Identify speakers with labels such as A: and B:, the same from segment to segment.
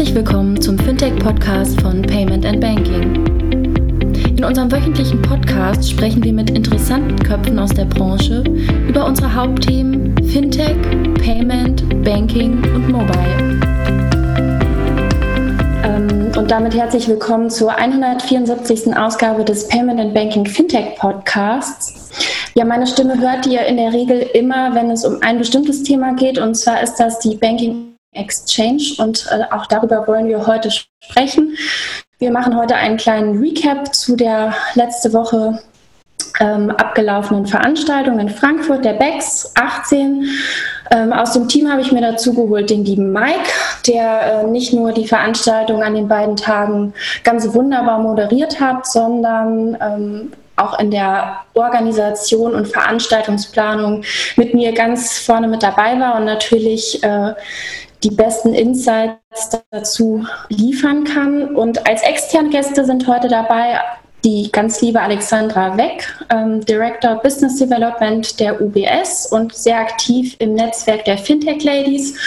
A: Herzlich willkommen zum Fintech-Podcast von Payment and Banking. In unserem wöchentlichen Podcast sprechen wir mit interessanten Köpfen aus der Branche über unsere Hauptthemen Fintech, Payment, Banking und Mobile. Ähm, und damit herzlich willkommen zur 174. Ausgabe des Payment and Banking Fintech Podcasts. Ja, meine Stimme hört ihr in der Regel immer, wenn es um ein bestimmtes Thema geht. Und zwar ist das die Banking Exchange. Und äh, auch darüber wollen wir heute sprechen. Wir machen heute einen kleinen Recap zu der letzte Woche ähm, abgelaufenen Veranstaltung in Frankfurt, der BEX 18. Ähm, aus dem Team habe ich mir dazu geholt den lieben Mike, der äh, nicht nur die Veranstaltung an den beiden Tagen ganz wunderbar moderiert hat, sondern ähm, auch in der Organisation und Veranstaltungsplanung mit mir ganz vorne mit dabei war und natürlich äh, die besten Insights dazu liefern kann. Und als externe Gäste sind heute dabei die ganz liebe Alexandra Weck, ähm, Director Business Development der UBS und sehr aktiv im Netzwerk der Fintech Ladies.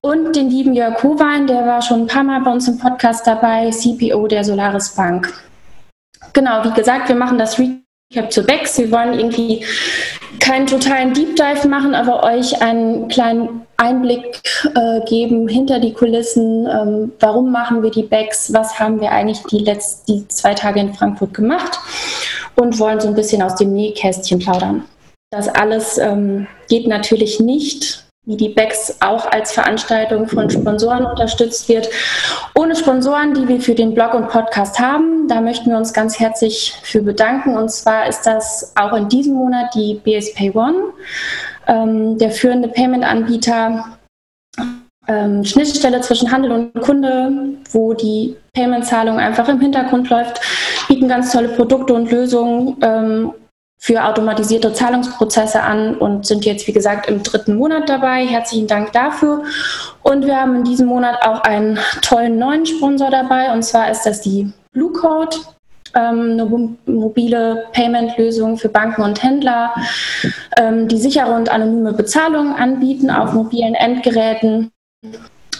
A: Und den lieben Jörg Howein, der war schon ein paar Mal bei uns im Podcast dabei, CPO der Solaris Bank. Genau, wie gesagt, wir machen das Recap zu BEX. Wir wollen irgendwie keinen totalen Deep Dive machen, aber euch einen kleinen Einblick äh, geben hinter die Kulissen. Ähm, warum machen wir die Backs? Was haben wir eigentlich die letzten die zwei Tage in Frankfurt gemacht? Und wollen so ein bisschen aus dem Nähkästchen plaudern. Das alles ähm, geht natürlich nicht wie die BEX auch als Veranstaltung von Sponsoren unterstützt wird. Ohne Sponsoren, die wir für den Blog und Podcast haben, da möchten wir uns ganz herzlich für bedanken. Und zwar ist das auch in diesem Monat die BS Pay One, ähm, der führende Payment-Anbieter, ähm, Schnittstelle zwischen Handel und Kunde, wo die Payment-Zahlung einfach im Hintergrund läuft, bieten ganz tolle Produkte und Lösungen. Ähm, für automatisierte Zahlungsprozesse an und sind jetzt, wie gesagt, im dritten Monat dabei. Herzlichen Dank dafür. Und wir haben in diesem Monat auch einen tollen neuen Sponsor dabei, und zwar ist das die Blue Code. Ähm, eine mobile Payment-Lösung für Banken und Händler, ähm, die sichere und anonyme Bezahlungen anbieten auf mobilen Endgeräten.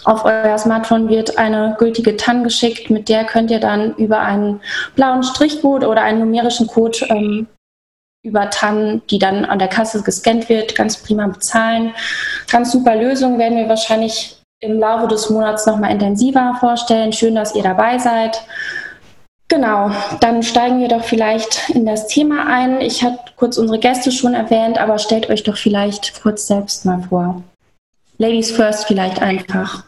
A: Auf euer Smartphone wird eine gültige TAN geschickt, mit der könnt ihr dann über einen blauen Strichcode oder einen numerischen Code ähm, über TAN, die dann an der Kasse gescannt wird, ganz prima bezahlen. Ganz super Lösung werden wir wahrscheinlich im Laufe des Monats nochmal intensiver vorstellen. Schön, dass ihr dabei seid. Genau, dann steigen wir doch vielleicht in das Thema ein. Ich habe kurz unsere Gäste schon erwähnt, aber stellt euch doch vielleicht kurz selbst mal vor. Ladies first vielleicht einfach.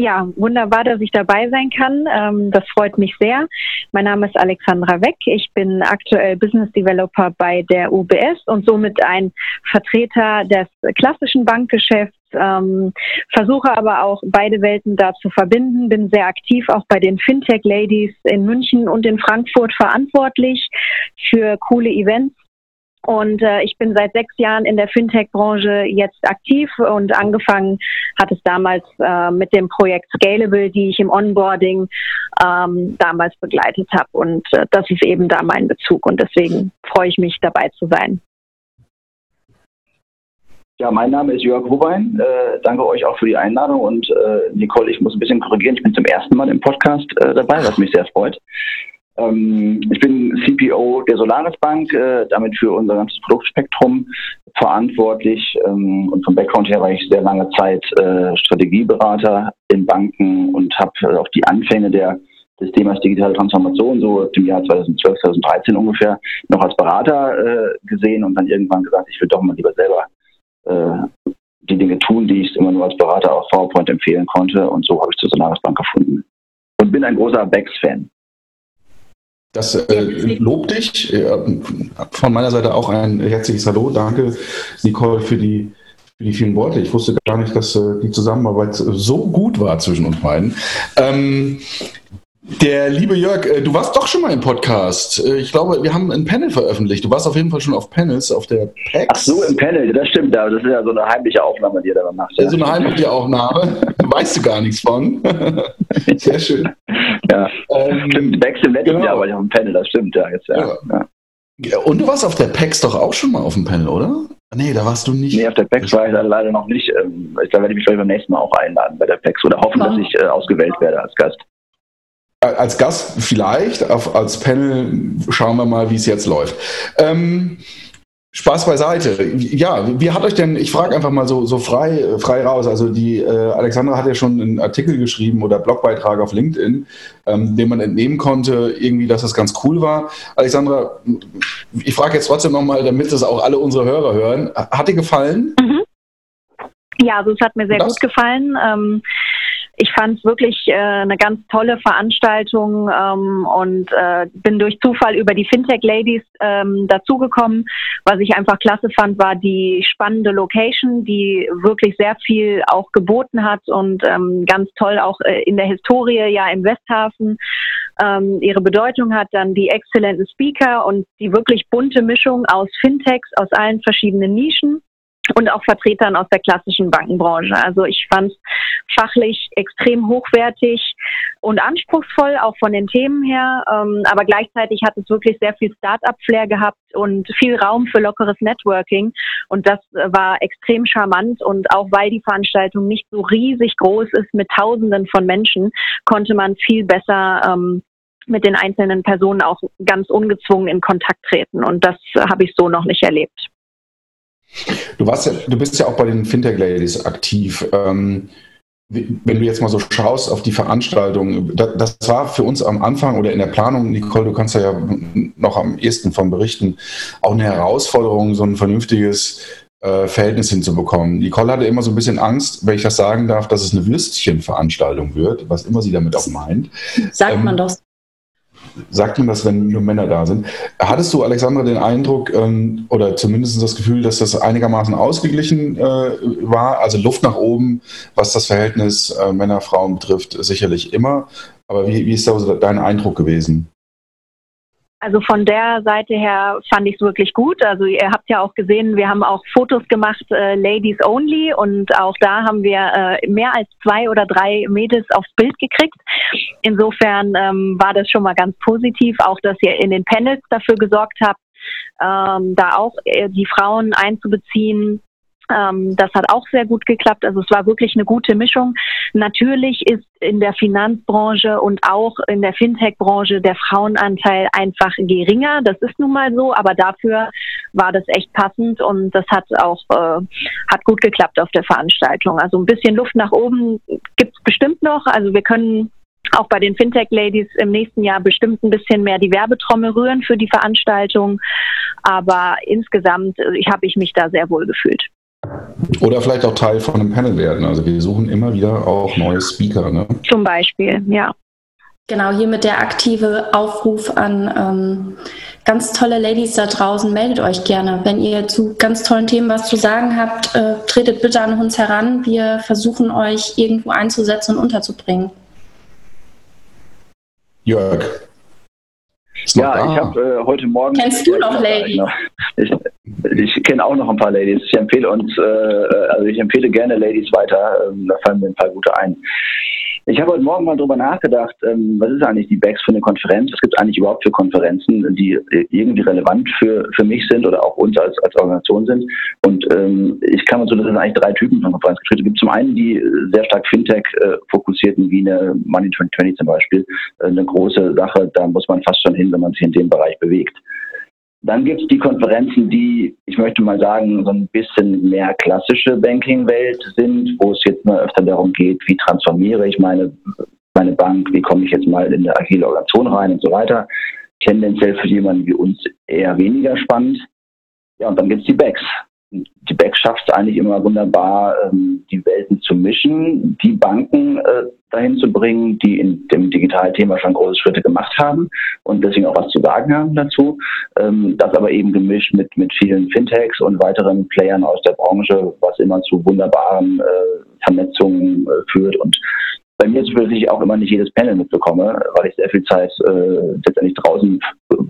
B: Ja, wunderbar, dass ich dabei sein kann. Ähm, das freut mich sehr. Mein Name ist Alexandra Weck. Ich bin aktuell Business Developer bei der UBS und somit ein Vertreter des klassischen Bankgeschäfts. Ähm, versuche aber auch beide Welten da zu verbinden. Bin sehr aktiv auch bei den Fintech Ladies in München und in Frankfurt verantwortlich für coole Events und äh, ich bin seit sechs Jahren in der Fintech-Branche jetzt aktiv und angefangen hat es damals äh, mit dem Projekt Scalable, die ich im Onboarding ähm, damals begleitet habe. Und äh, das ist eben da mein Bezug und deswegen freue ich mich dabei zu sein.
C: Ja, mein Name ist Jörg Hubein. Äh, danke euch auch für die Einladung. Und äh, Nicole, ich muss ein bisschen korrigieren. Ich bin zum ersten Mal im Podcast äh, dabei, was mich sehr freut. Ähm, ich bin CPO der Solaris Bank, äh, damit für unser ganzes Produktspektrum verantwortlich. Ähm, und vom Background her war ich sehr lange Zeit äh, Strategieberater in Banken und habe äh, auch die Anfänge der des Themas digitale Transformation so im Jahr 2012, 2013 ungefähr noch als Berater gesehen und dann irgendwann gesagt, ich will doch mal lieber selber die Dinge tun, die ich immer nur als Berater auf PowerPoint empfehlen konnte. Und so habe ich zur Solaris Bank gefunden. Und bin ein großer Bex-Fan.
D: Das äh, lobt dich. Von meiner Seite auch ein herzliches Hallo. Danke, Nicole, für die, für die vielen Worte. Ich wusste gar nicht, dass äh, die Zusammenarbeit so gut war zwischen uns beiden. Ähm, der liebe Jörg, äh, du warst doch schon mal im Podcast. Äh, ich glaube, wir haben ein Panel veröffentlicht. Du warst auf jeden Fall schon auf Panels, auf der PAX.
C: Ach so, im Panel, das stimmt. Das ist ja so eine heimliche Aufnahme, die ihr da macht. Ja.
D: So eine heimliche Aufnahme. weißt du gar nichts von. Sehr schön.
C: Ja, ähm, stimmt. Back im letzten genau. Jahr war ich auf dem Panel, das stimmt. Ja, jetzt, ja. ja.
D: Und du warst auf der PEX doch auch schon mal auf dem Panel, oder? Nee, da warst du nicht.
C: Nee, auf der PEX war ich leider noch nicht. Ähm, da werde ich mich vielleicht beim nächsten Mal auch einladen bei der PEX oder hoffen, dass ich äh, ausgewählt werde als Gast.
D: Als Gast vielleicht, auf, als Panel schauen wir mal, wie es jetzt läuft. Ähm, Spaß beiseite. Ja, wie hat euch denn, ich frage einfach mal so, so frei, frei raus, also die äh, Alexandra hat ja schon einen Artikel geschrieben oder Blogbeitrag auf LinkedIn, ähm, den man entnehmen konnte, irgendwie, dass das ganz cool war. Alexandra, ich frage jetzt trotzdem nochmal, damit das auch alle unsere Hörer hören, hat dir gefallen?
B: Mhm. Ja, also es hat mir sehr das? gut gefallen. Ähm, ich fand es wirklich äh, eine ganz tolle Veranstaltung ähm, und äh, bin durch Zufall über die Fintech Ladies ähm, dazugekommen. Was ich einfach klasse fand, war die spannende Location, die wirklich sehr viel auch geboten hat und ähm, ganz toll auch äh, in der Historie ja im Westhafen ähm, ihre Bedeutung hat. Dann die exzellenten Speaker und die wirklich bunte Mischung aus Fintechs aus allen verschiedenen Nischen und auch Vertretern aus der klassischen Bankenbranche. Also ich fand es fachlich extrem hochwertig und anspruchsvoll, auch von den Themen her. Ähm, aber gleichzeitig hat es wirklich sehr viel Start-up-Flair gehabt und viel Raum für lockeres Networking. Und das war extrem charmant. Und auch weil die Veranstaltung nicht so riesig groß ist mit Tausenden von Menschen, konnte man viel besser ähm, mit den einzelnen Personen auch ganz ungezwungen in Kontakt treten. Und das habe ich so noch nicht erlebt.
D: Du warst ja, du bist ja auch bei den Fintech Ladies aktiv. Ähm, wenn du jetzt mal so schaust auf die Veranstaltung, das, war für uns am Anfang oder in der Planung, Nicole, du kannst ja noch am ehesten von berichten, auch eine Herausforderung, so ein vernünftiges äh, Verhältnis hinzubekommen. Nicole hatte immer so ein bisschen Angst, wenn ich das sagen darf, dass es eine Würstchenveranstaltung wird, was immer sie damit auch meint.
A: Sagt ähm, man doch
D: sagt man das, wenn nur Männer da sind. Hattest du, Alexandra, den Eindruck ähm, oder zumindest das Gefühl, dass das einigermaßen ausgeglichen äh, war? Also Luft nach oben, was das Verhältnis äh, Männer-Frauen betrifft, sicherlich immer. Aber wie, wie ist da dein Eindruck gewesen?
B: Also von der Seite her fand ich es wirklich gut. Also ihr habt ja auch gesehen, wir haben auch Fotos gemacht, äh, Ladies Only, und auch da haben wir äh, mehr als zwei oder drei Mädels aufs Bild gekriegt. Insofern ähm, war das schon mal ganz positiv, auch dass ihr in den Panels dafür gesorgt habt, ähm, da auch äh, die Frauen einzubeziehen. Ähm, das hat auch sehr gut geklappt. Also es war wirklich eine gute Mischung. Natürlich ist in der Finanzbranche und auch in der Fintech-Branche der Frauenanteil einfach geringer. Das ist nun mal so, aber dafür war das echt passend und das hat auch äh, hat gut geklappt auf der Veranstaltung. Also ein bisschen Luft nach oben gibt's bestimmt noch. Also wir können auch bei den Fintech-Ladies im nächsten Jahr bestimmt ein bisschen mehr die Werbetrommel rühren für die Veranstaltung. Aber insgesamt äh, habe ich mich da sehr wohl gefühlt.
D: Oder vielleicht auch Teil von einem Panel werden. Also wir suchen immer wieder auch neue Speaker. Ne?
B: Zum Beispiel, ja.
A: Genau, hier mit der aktive Aufruf an ähm, ganz tolle Ladies da draußen, meldet euch gerne. Wenn ihr zu ganz tollen Themen was zu sagen habt, äh, tretet bitte an uns heran. Wir versuchen euch irgendwo einzusetzen und unterzubringen.
D: Jörg.
C: Ja, da. ich habe äh, heute Morgen.
A: Kennst du noch Ladies?
C: Ich, ich kenne auch noch ein paar Ladies. Ich empfehle uns, äh, also ich empfehle gerne Ladies weiter. Ähm, da fallen mir ein paar gute ein. Ich habe heute Morgen mal drüber nachgedacht, ähm, was ist eigentlich die BEX für eine Konferenz? Was gibt es eigentlich überhaupt für Konferenzen, die irgendwie relevant für, für mich sind oder auch uns als, als Organisation sind? Und ähm, ich kann mal so, dass es eigentlich drei Typen von Konferenzen. Es gibt zum einen die sehr stark Fintech äh, wie eine Money 2020 zum Beispiel. Äh, eine große Sache, da muss man fast schon hin, wenn man sich in dem Bereich bewegt. Dann gibt es die Konferenzen, die, ich möchte mal sagen, so ein bisschen mehr klassische Banking-Welt sind, wo es jetzt mal öfter darum geht, wie transformiere ich meine, meine Bank, wie komme ich jetzt mal in eine agile Organisation rein und so weiter. Tendenziell für jemanden wie uns eher weniger spannend. Ja, und dann gibt es die Backs die Beck schafft es eigentlich immer wunderbar, ähm, die Welten zu mischen, die Banken äh, dahin zu bringen, die in dem Digitalthema schon große Schritte gemacht haben und deswegen auch was zu sagen haben dazu. Ähm, das aber eben gemischt mit, mit vielen Fintechs und weiteren Playern aus der Branche, was immer zu wunderbaren äh, Vernetzungen äh, führt und bei mir ist es ich auch immer nicht jedes Panel mitbekomme, weil ich sehr viel Zeit äh, letztendlich draußen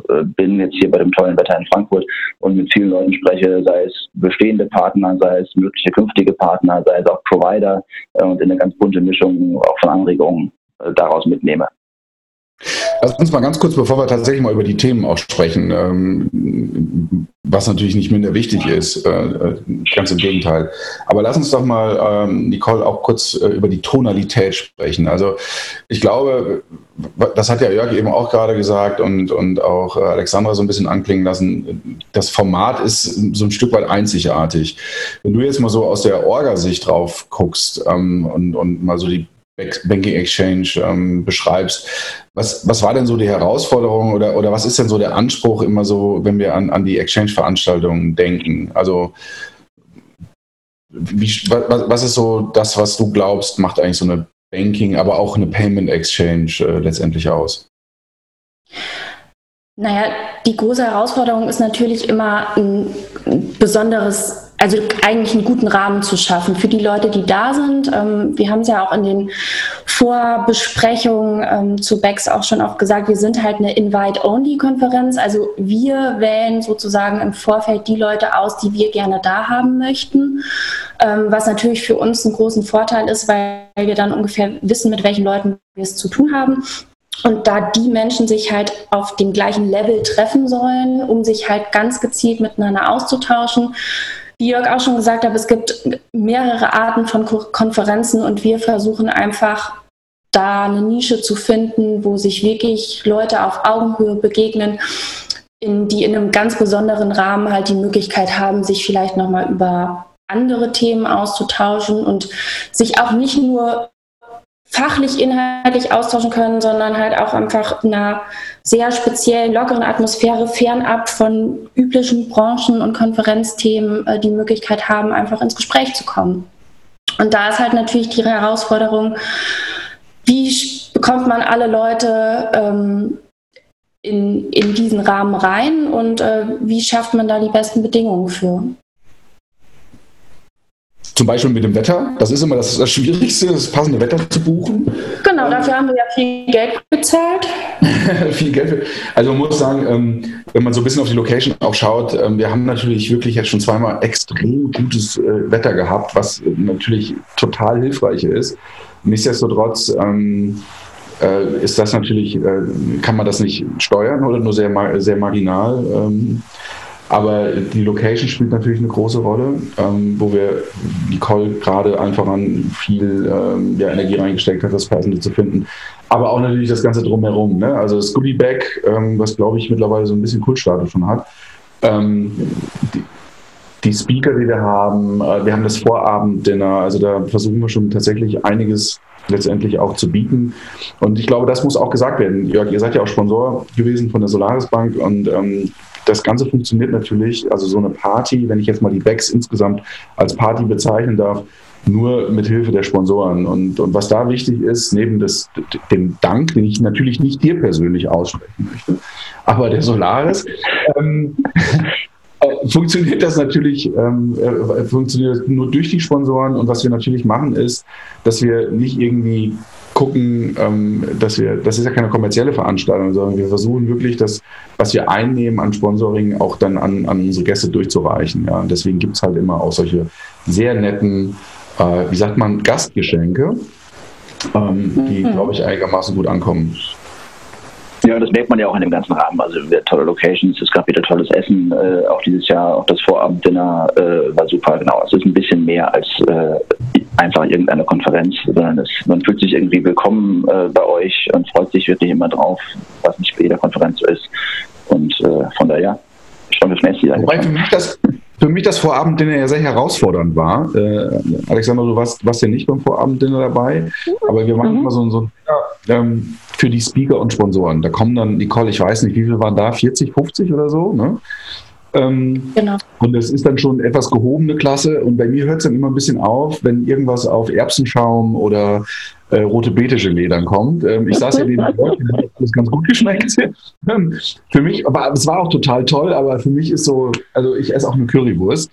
C: äh, bin, jetzt hier bei dem tollen Wetter in Frankfurt und mit vielen Leuten spreche, sei es bestehende Partner, sei es mögliche künftige Partner, sei es auch Provider äh, und in eine ganz bunte Mischung auch von Anregungen äh, daraus mitnehme.
D: Lass uns mal ganz kurz, bevor wir tatsächlich mal über die Themen auch sprechen, ähm, was natürlich nicht minder wichtig ist, äh, äh, ganz im Gegenteil. Aber lass uns doch mal, ähm, Nicole, auch kurz äh, über die Tonalität sprechen. Also ich glaube, das hat ja Jörg eben auch gerade gesagt und, und auch Alexandra so ein bisschen anklingen lassen, das Format ist so ein Stück weit einzigartig. Wenn du jetzt mal so aus der Orga-Sicht drauf guckst ähm, und, und mal so die Banking Exchange ähm, beschreibst. Was, was war denn so die Herausforderung oder, oder was ist denn so der Anspruch immer so, wenn wir an, an die Exchange-Veranstaltungen denken? Also wie, was, was ist so das, was du glaubst, macht eigentlich so eine Banking, aber auch eine Payment Exchange äh, letztendlich aus?
A: Naja, die große Herausforderung ist natürlich immer ein besonderes also eigentlich einen guten Rahmen zu schaffen für die Leute, die da sind. Ähm, wir haben es ja auch in den Vorbesprechungen ähm, zu BEX auch schon oft gesagt, wir sind halt eine Invite-Only-Konferenz. Also wir wählen sozusagen im Vorfeld die Leute aus, die wir gerne da haben möchten. Ähm, was natürlich für uns einen großen Vorteil ist, weil wir dann ungefähr wissen, mit welchen Leuten wir es zu tun haben. Und da die Menschen sich halt auf dem gleichen Level treffen sollen, um sich halt ganz gezielt miteinander auszutauschen, wie Jörg auch schon gesagt hat, es gibt mehrere Arten von Konferenzen und wir versuchen einfach da eine Nische zu finden, wo sich wirklich Leute auf Augenhöhe begegnen, in, die in einem ganz besonderen Rahmen halt die Möglichkeit haben, sich vielleicht nochmal über andere Themen auszutauschen und sich auch nicht nur fachlich, inhaltlich austauschen können, sondern halt auch einfach in einer sehr speziellen, lockeren Atmosphäre fernab von üblichen Branchen- und Konferenzthemen äh, die Möglichkeit haben, einfach ins Gespräch zu kommen. Und da ist halt natürlich die Herausforderung, wie bekommt man alle Leute ähm, in, in diesen Rahmen rein und äh, wie schafft man da die besten Bedingungen für?
D: Zum Beispiel mit dem Wetter. Das ist immer das, das Schwierigste, das passende Wetter zu buchen.
A: Genau, dafür haben wir ja viel Geld bezahlt.
D: viel Geld. Also man muss sagen, ähm, wenn man so ein bisschen auf die Location auch schaut, ähm, wir haben natürlich wirklich jetzt schon zweimal extrem gutes äh, Wetter gehabt, was natürlich total hilfreich ist. Nichtsdestotrotz ähm, äh, ist das natürlich, äh, kann man das nicht steuern oder nur sehr, sehr marginal. Aber die Location spielt natürlich eine große Rolle, ähm, wo wir Nicole gerade einfach an viel ähm, ja, Energie reingesteckt hat, das Passende zu finden. Aber auch natürlich das Ganze drumherum. Ne? Also das Goodie Bag, ähm, was glaube ich mittlerweile so ein bisschen Kultstatus schon hat. Ähm, die, die, Speaker, die wir haben, äh, wir haben das Vorabenddinner, also da versuchen wir schon tatsächlich einiges letztendlich auch zu bieten. Und ich glaube, das muss auch gesagt werden. Jörg, ihr seid ja auch Sponsor gewesen von der Solaris Bank und ähm, das Ganze funktioniert natürlich, also so eine Party, wenn ich jetzt mal die Backs insgesamt als Party bezeichnen darf, nur mit Hilfe der Sponsoren. Und, und was da wichtig ist, neben des, dem Dank, den ich natürlich nicht dir persönlich aussprechen möchte, aber der Solaris, ähm, äh, funktioniert das natürlich ähm, äh, funktioniert nur durch die Sponsoren. Und was wir natürlich machen, ist, dass wir nicht irgendwie gucken, ähm, dass wir, das ist ja keine kommerzielle Veranstaltung, sondern wir versuchen wirklich, das, was wir einnehmen an Sponsoring, auch dann an, an unsere Gäste durchzureichen. Ja. Und deswegen gibt es halt immer auch solche sehr netten, äh, wie sagt man, Gastgeschenke, ähm, die, mhm. glaube ich, einigermaßen gut ankommen.
C: Ja, das merkt man ja auch in dem ganzen Rahmen. Also tolle Locations, es gab wieder tolles Essen, äh, auch dieses Jahr, auch das Vorabenddinner äh, war super, genau. Es ist ein bisschen mehr als äh, einfach irgendeine Konferenz, sondern es, man fühlt sich irgendwie willkommen äh, bei euch und freut sich wirklich immer drauf, was nicht bei jeder Konferenz so ist. Und äh, von daher, schon das nächste Jahr.
D: Für für mich das Vorabenddinner ja sehr herausfordernd war. Äh, Alexander, du warst, warst ja nicht beim Vorabenddinner dabei, aber wir machen mhm. immer so, so ein Dinner ähm, für die Speaker und Sponsoren. Da kommen dann, Nicole, ich weiß nicht, wie viele waren da, 40, 50 oder so, ne? Ähm, genau. Und es ist dann schon etwas gehobene Klasse. Und bei mir hört es dann immer ein bisschen auf, wenn irgendwas auf Erbsenschaum oder äh, rote Beete-Gelee dann kommt. Ähm, ich saß ja neben Leuten, hat alles ganz gut geschmeckt. Ähm, für mich, aber es war auch total toll, aber für mich ist so, also ich esse auch eine Currywurst.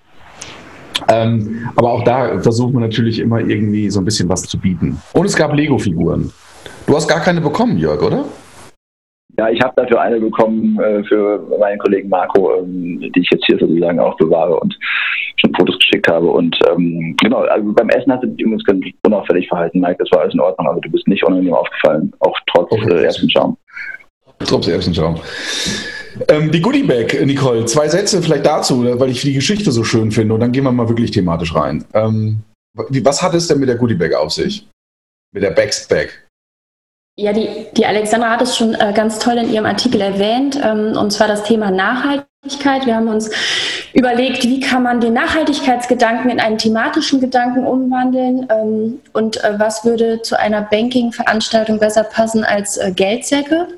D: Ähm, aber auch da versuchen wir natürlich immer irgendwie so ein bisschen was zu bieten. Und es gab Lego-Figuren. Du hast gar keine bekommen, Jörg, oder?
C: Ja, ich habe dafür eine bekommen äh, für meinen Kollegen Marco, ähm, die ich jetzt hier sozusagen auch bewahre und schon Fotos geschickt habe. Und ähm, genau, also beim Essen hast du dich übrigens ganz unauffällig verhalten, Mike. Das war alles in Ordnung. Also du bist nicht unangenehm aufgefallen, auch trotz okay. äh, ersten Schaum.
D: Trupps Erbsenschaum. Ähm, die Goodie Bag, Nicole, zwei Sätze vielleicht dazu, weil ich die Geschichte so schön finde und dann gehen wir mal wirklich thematisch rein. Ähm, was hat es denn mit der Goodie Bag auf sich? Mit der Bag?
A: Ja, die, die Alexandra hat es schon äh, ganz toll in ihrem Artikel erwähnt, ähm, und zwar das Thema Nachhaltigkeit. Wir haben uns überlegt, wie kann man den Nachhaltigkeitsgedanken in einen thematischen Gedanken umwandeln ähm, und äh, was würde zu einer Banking-Veranstaltung besser passen als äh, Geldsäcke.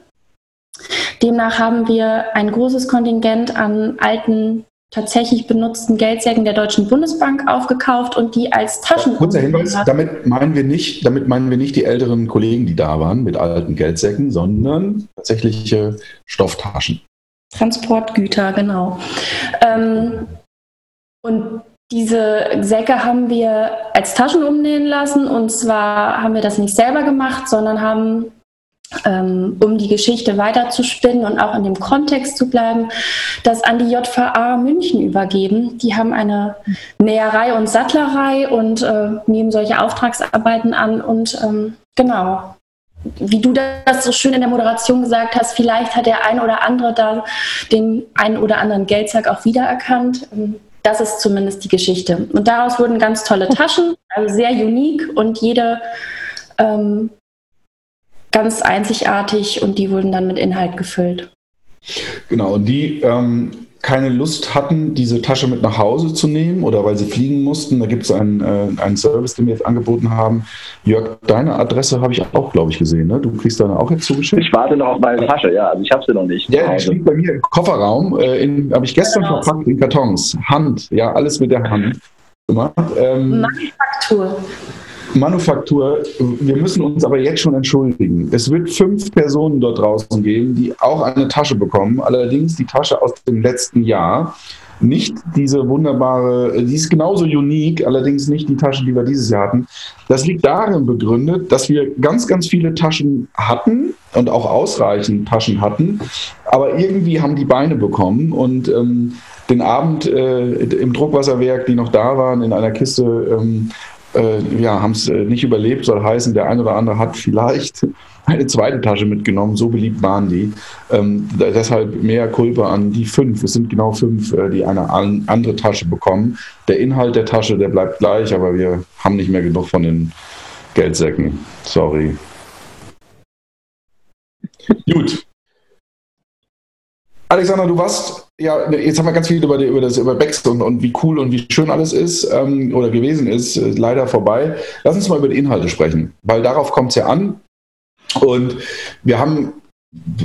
A: Demnach haben wir ein großes Kontingent an alten tatsächlich benutzten Geldsäcken der Deutschen Bundesbank aufgekauft und die als Taschen.
D: Kurzer Hinweis, damit meinen wir nicht, damit meinen wir nicht die älteren Kollegen, die da waren mit alten Geldsäcken, sondern tatsächliche Stofftaschen.
A: Transportgüter, genau. Ähm, und diese Säcke haben wir als Taschen umnähen lassen und zwar haben wir das nicht selber gemacht, sondern haben um die Geschichte weiterzuspinnen und auch in dem Kontext zu bleiben, das an die JVA München übergeben. Die haben eine Näherei und Sattlerei und äh, nehmen solche Auftragsarbeiten an und ähm, genau. Wie du das so schön in der Moderation gesagt hast, vielleicht hat der ein oder andere da den einen oder anderen Geldsack auch wiedererkannt. Ähm, das ist zumindest die Geschichte. Und daraus wurden ganz tolle Taschen, also sehr unique und jede ähm, ganz einzigartig und die wurden dann mit Inhalt gefüllt.
D: Genau, und die ähm, keine Lust hatten, diese Tasche mit nach Hause zu nehmen oder weil sie fliegen mussten. Da gibt es einen, äh, einen Service, den wir jetzt angeboten haben. Jörg, deine Adresse habe ich auch, glaube ich, gesehen. Ne? Du kriegst deine auch jetzt zugeschickt.
C: Ich warte noch auf meine Tasche, ja. Also ich habe sie noch nicht.
D: Ja, die steht bei mir im Kofferraum. Äh, habe ich gestern genau. verpackt in Kartons. Hand, ja, alles mit der Hand gemacht. Ähm, Manufaktur. Manufaktur, wir müssen uns aber jetzt schon entschuldigen. Es wird fünf Personen dort draußen geben, die auch eine Tasche bekommen, allerdings die Tasche aus dem letzten Jahr. Nicht diese wunderbare, die ist genauso unique, allerdings nicht die Tasche, die wir dieses Jahr hatten. Das liegt darin begründet, dass wir ganz, ganz viele Taschen hatten und auch ausreichend Taschen hatten, aber irgendwie haben die Beine bekommen und ähm, den Abend äh, im Druckwasserwerk, die noch da waren, in einer Kiste ähm, äh, ja, haben es äh, nicht überlebt, soll heißen, der ein oder andere hat vielleicht eine zweite Tasche mitgenommen, so beliebt waren die. Ähm, deshalb mehr Kulpa an die fünf. Es sind genau fünf, äh, die eine an, andere Tasche bekommen. Der Inhalt der Tasche, der bleibt gleich, aber wir haben nicht mehr genug von den Geldsäcken. Sorry. Gut. Alexander, du warst ja, jetzt haben wir ganz viel über, über das über Becks und, und wie cool und wie schön alles ist ähm, oder gewesen ist, äh, leider vorbei. Lass uns mal über die Inhalte sprechen, weil darauf kommt es ja an. Und wir haben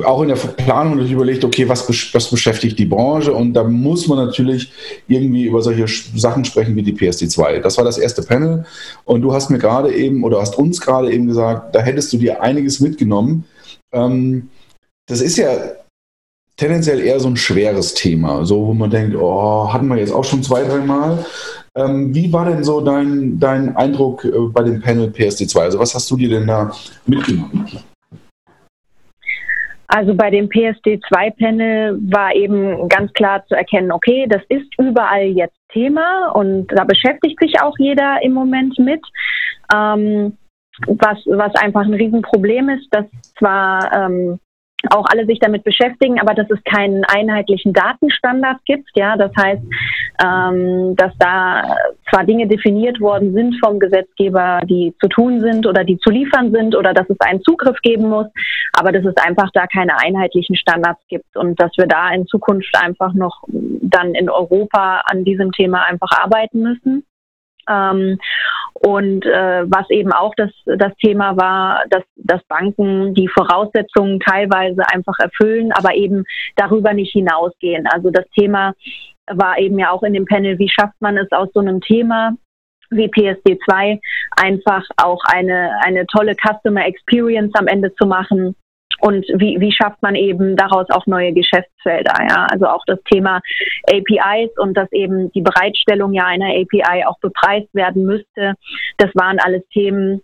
D: auch in der Planung natürlich überlegt, okay, was, was beschäftigt die Branche? Und da muss man natürlich irgendwie über solche Sachen sprechen wie die PSD2. Das war das erste Panel. Und du hast mir gerade eben oder hast uns gerade eben gesagt, da hättest du dir einiges mitgenommen. Ähm, das ist ja tendenziell eher so ein schweres Thema, so wo man denkt, oh, hatten wir jetzt auch schon zwei, dreimal. Ähm, wie war denn so dein, dein Eindruck äh, bei dem Panel PSD2? Also was hast du dir denn da mitgenommen?
B: Also bei dem PSD2-Panel war eben ganz klar zu erkennen, okay, das ist überall jetzt Thema und da beschäftigt sich auch jeder im Moment mit. Ähm, was, was einfach ein Riesenproblem ist, dass zwar ähm, auch alle sich damit beschäftigen, aber dass es keinen einheitlichen Datenstandard gibt. Ja, das heißt, ähm, dass da zwar Dinge definiert worden sind vom Gesetzgeber, die zu tun sind oder die zu liefern sind oder dass es einen Zugriff geben muss, aber dass es einfach da keine einheitlichen Standards gibt und dass wir da in Zukunft einfach noch dann in Europa an diesem Thema einfach arbeiten müssen. Ähm, und äh, was eben auch das, das Thema war, dass, dass Banken die Voraussetzungen teilweise einfach erfüllen, aber eben darüber nicht hinausgehen. Also das Thema war eben ja auch in dem Panel, wie schafft man es aus so einem Thema wie PSD2 einfach auch eine, eine tolle Customer Experience am Ende zu machen, und wie, wie schafft man eben daraus auch neue Geschäftsfelder. Ja? Also auch das Thema APIs und dass eben die Bereitstellung ja einer API auch bepreist werden müsste. Das waren alles Themen,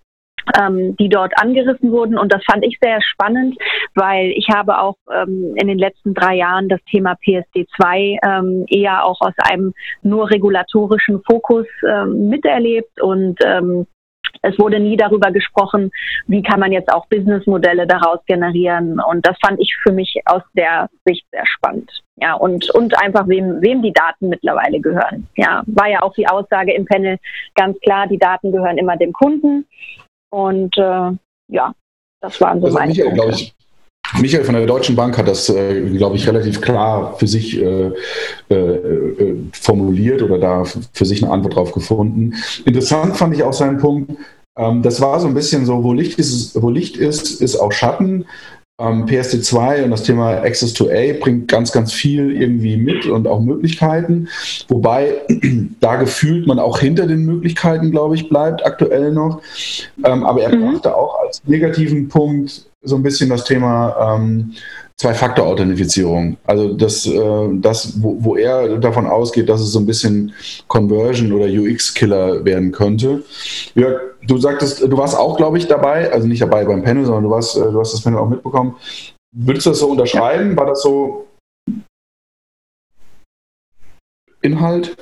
B: ähm, die dort angerissen wurden. Und das fand ich sehr spannend, weil ich habe auch ähm, in den letzten drei Jahren das Thema PSD2 ähm, eher auch aus einem nur regulatorischen Fokus ähm, miterlebt und ähm, es wurde nie darüber gesprochen, wie kann man jetzt auch Businessmodelle daraus generieren. Und das fand ich für mich aus der Sicht sehr spannend. Ja, und, und einfach wem, wem die Daten mittlerweile gehören. Ja, war ja auch die Aussage im Panel ganz klar, die Daten gehören immer dem Kunden. Und äh, ja, das waren so
D: also
B: meine
D: Michael, Punkte. Ich, Michael von der Deutschen Bank hat das, äh, glaube ich, relativ klar für sich äh, äh, äh, formuliert oder da für sich eine Antwort drauf gefunden. Interessant fand ich auch seinen Punkt, ähm, das war so ein bisschen so, wo Licht ist, wo Licht ist, ist auch Schatten. Ähm, PSD2 und das Thema Access to A bringt ganz, ganz viel irgendwie mit und auch Möglichkeiten. Wobei da gefühlt man auch hinter den Möglichkeiten, glaube ich, bleibt aktuell noch. Ähm, aber er mhm. brachte auch als negativen Punkt so ein bisschen das Thema ähm, Zwei-Faktor-Authentifizierung. Also das, äh, das wo, wo, er davon ausgeht, dass es so ein bisschen Conversion oder UX-Killer werden könnte. Ja, du sagtest, du warst auch, glaube ich, dabei, also nicht dabei beim Panel, sondern du, warst, äh, du hast das Panel auch mitbekommen. Würdest du das so unterschreiben? War das so Inhalt?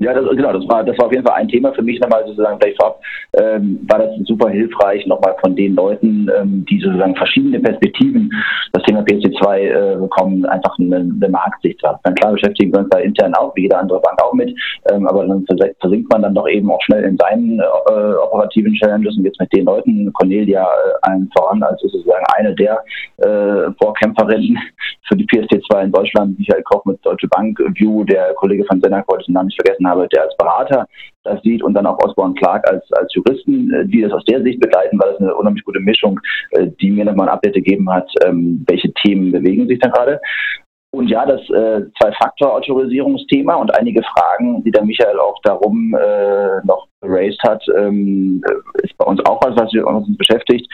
C: Ja, das, genau, das war, das war auf jeden Fall ein Thema für mich nochmal sozusagen gleich vorab, ähm, war das super hilfreich nochmal von den Leuten, ähm, die sozusagen verschiedene Perspektiven das Thema PSD2 äh, bekommen, einfach eine, eine Marktsicht hat. Dann klar beschäftigen wir uns da intern auch, wie jede andere Bank auch mit, ähm, aber dann versinkt man dann doch eben auch schnell in seinen äh, operativen Challenges und jetzt mit den Leuten, Cornelia äh, allen voran, als sozusagen eine der äh, Vorkämpferinnen für die PSD2 in Deutschland, Michael Koch mit Deutsche Bank, View, der Kollege von Sennak, wollte den Namen nicht vergessen, habe, der als Berater das sieht und dann auch Osborne Clark als, als Juristen, äh, die das aus der Sicht begleiten, weil das eine unheimlich gute Mischung, äh, die mir nochmal ein Update gegeben hat, ähm, welche Themen bewegen sich da gerade. Und ja, das äh, Zwei-Faktor-Autorisierungsthema und einige Fragen, die der Michael auch darum äh, noch raised hat, ähm, ist bei uns auch was, was uns beschäftigt.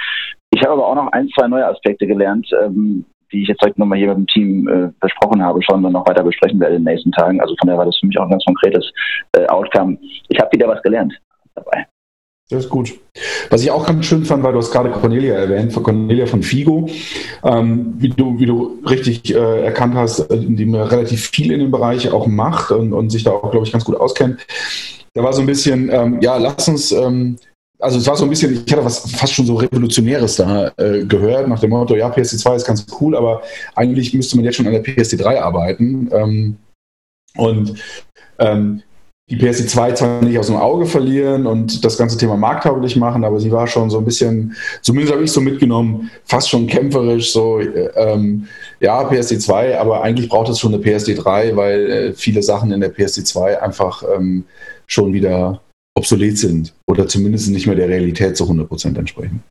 C: Ich habe aber auch noch ein, zwei neue Aspekte gelernt, ähm, die ich jetzt heute nochmal hier mit dem Team äh, besprochen habe, schon dann noch weiter besprechen werde in den nächsten Tagen. Also von daher war das für mich auch ein ganz konkretes äh, Outcome. Ich habe wieder was gelernt dabei.
D: Das ist gut. Was ich auch ganz schön fand, war, du hast gerade Cornelia erwähnt, von Cornelia von Figo, ähm, wie, du, wie du richtig äh, erkannt hast, äh, die mir relativ viel in dem Bereich auch macht und, und sich da auch, glaube ich, ganz gut auskennt. Da war so ein bisschen, ähm, ja, lass uns ähm, also es war so ein bisschen, ich hatte was fast schon so Revolutionäres da äh, gehört, nach dem Motto, ja, PSD2 ist ganz cool, aber eigentlich müsste man jetzt schon an der PSD3 arbeiten. Ähm, und ähm, die PSD2 zwar nicht aus dem Auge verlieren und das ganze Thema markttauglich machen, aber sie war schon so ein bisschen, zumindest habe ich so mitgenommen, fast schon kämpferisch, so, äh, ähm, ja, PSD2, aber eigentlich braucht es schon eine PSD3, weil äh, viele Sachen in der PSD2 einfach ähm, schon wieder obsolet sind oder zumindest nicht mehr der Realität zu 100 Prozent entsprechen.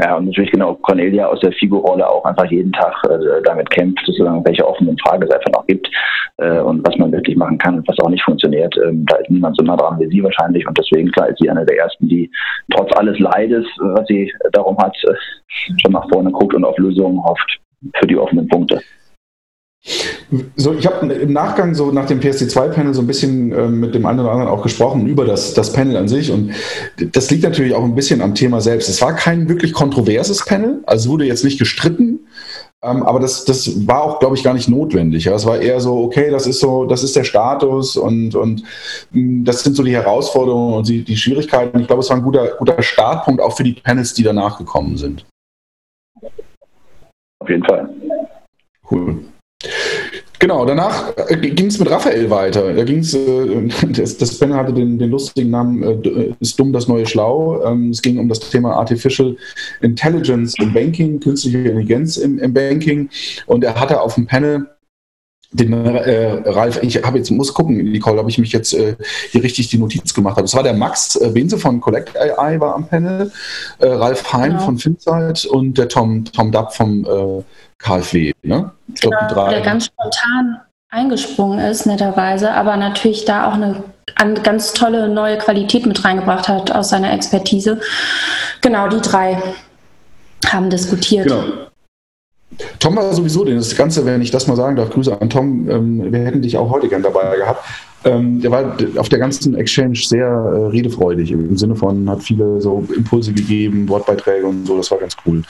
C: Ja, und natürlich genau Cornelia aus der Figo-Rolle auch einfach jeden Tag äh, damit kämpft, sozusagen, welche offenen Fragen es einfach noch gibt äh, und was man wirklich machen kann und was auch nicht funktioniert. Ähm, da ist niemand so nah dran wie sie wahrscheinlich und deswegen klar ist sie eine der ersten, die trotz alles Leides, was sie darum hat, äh, schon nach vorne guckt und auf Lösungen hofft für die offenen Punkte.
D: So, ich habe im Nachgang so nach dem PSD2-Panel so ein bisschen äh, mit dem einen oder anderen auch gesprochen über das, das Panel an sich und das liegt natürlich auch ein bisschen am Thema selbst. Es war kein wirklich kontroverses Panel, also wurde jetzt nicht gestritten, ähm, aber das, das war auch, glaube ich, gar nicht notwendig. Ja. Es war eher so, okay, das ist so, das ist der Status und, und mh, hm, das sind so die Herausforderungen und die, die Schwierigkeiten. Ich glaube, es war ein guter, guter Startpunkt auch für die Panels, die danach gekommen sind.
C: Auf jeden Fall.
D: Cool. Genau, danach äh, ging es mit Raphael weiter. Da ging es, äh, das, das Panel hatte den, den lustigen Namen äh, Ist dumm das neue Schlau. Ähm, es ging um das Thema Artificial Intelligence im Banking, künstliche Intelligenz im, im Banking. Und er hatte auf dem Panel den äh, Ralf, ich habe jetzt, muss gucken, Nicole, ob ich mich jetzt äh, hier richtig die Notiz gemacht habe. Es war der Max äh, Benze von Collect AI war am Panel, äh, Ralf Heim genau. von Finzeit und der Tom, Tom Dapp vom äh, KfW. Ne?
A: Ich glaube, die drei. Der ganz spontan eingesprungen ist, netterweise, aber natürlich da auch eine, eine ganz tolle neue Qualität mit reingebracht hat aus seiner Expertise. Genau, die drei haben diskutiert. Genau.
D: Tom war sowieso, das Ganze, wenn ich das mal sagen darf, Grüße an Tom, ähm, wir hätten dich auch heute gern dabei gehabt. Ähm, der war auf der ganzen Exchange sehr äh, redefreudig, im Sinne von, hat viele so Impulse gegeben, Wortbeiträge und so, das war ganz cool.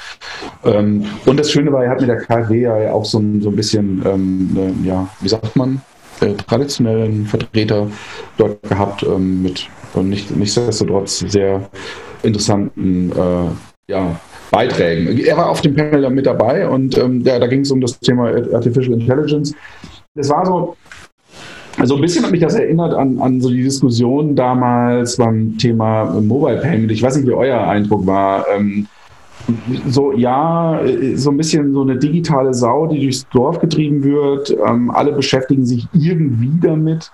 D: Ähm, und das Schöne war, er hat mit der KfW ja auch so so ein bisschen, ähm, äh, ja, wie sagt man, äh, traditionellen Vertreter dort gehabt ähm, mit und nicht, nichtsdestotrotz sehr interessanten äh, ja, Beiträgen. Er war auf dem Panel mit dabei und ähm, ja, da ging es um das Thema Artificial Intelligence. Das war so, also ein bisschen hat mich das erinnert an, an so die Diskussion damals beim Thema Mobile Payment. Ich weiß nicht, wie euer Eindruck war. Ähm, so, ja, so ein bisschen so eine digitale Sau, die durchs Dorf getrieben wird. Ähm, alle beschäftigen sich irgendwie damit.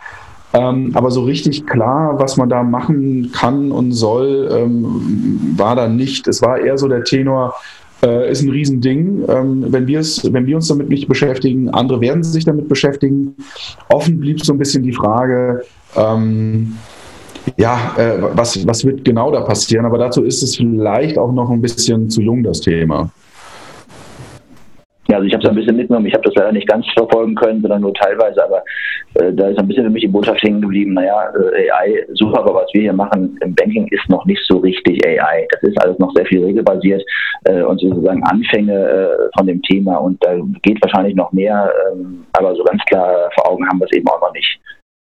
D: Ähm, aber so richtig klar, was man da machen kann und soll, ähm, war da nicht. Es war eher so der Tenor, äh, ist ein Riesending. Ähm, wenn, wenn wir uns damit nicht beschäftigen, andere werden sich damit beschäftigen. Offen blieb so ein bisschen die Frage, ähm, ja, äh, was, was wird genau da passieren? Aber dazu ist es vielleicht auch noch ein bisschen zu jung, das Thema.
C: Ja, also ich habe es ein bisschen mitgenommen. Ich habe das leider nicht ganz verfolgen können, sondern nur teilweise. Aber äh, da ist ein bisschen für mich die Botschaft hängen geblieben. Naja, äh, AI, super, aber was wir hier machen im Banking ist noch nicht so richtig AI. Das ist alles noch sehr viel regelbasiert äh, und sozusagen Anfänge äh, von dem Thema. Und da geht wahrscheinlich noch mehr. Ähm, aber so ganz klar vor Augen haben wir es eben auch noch nicht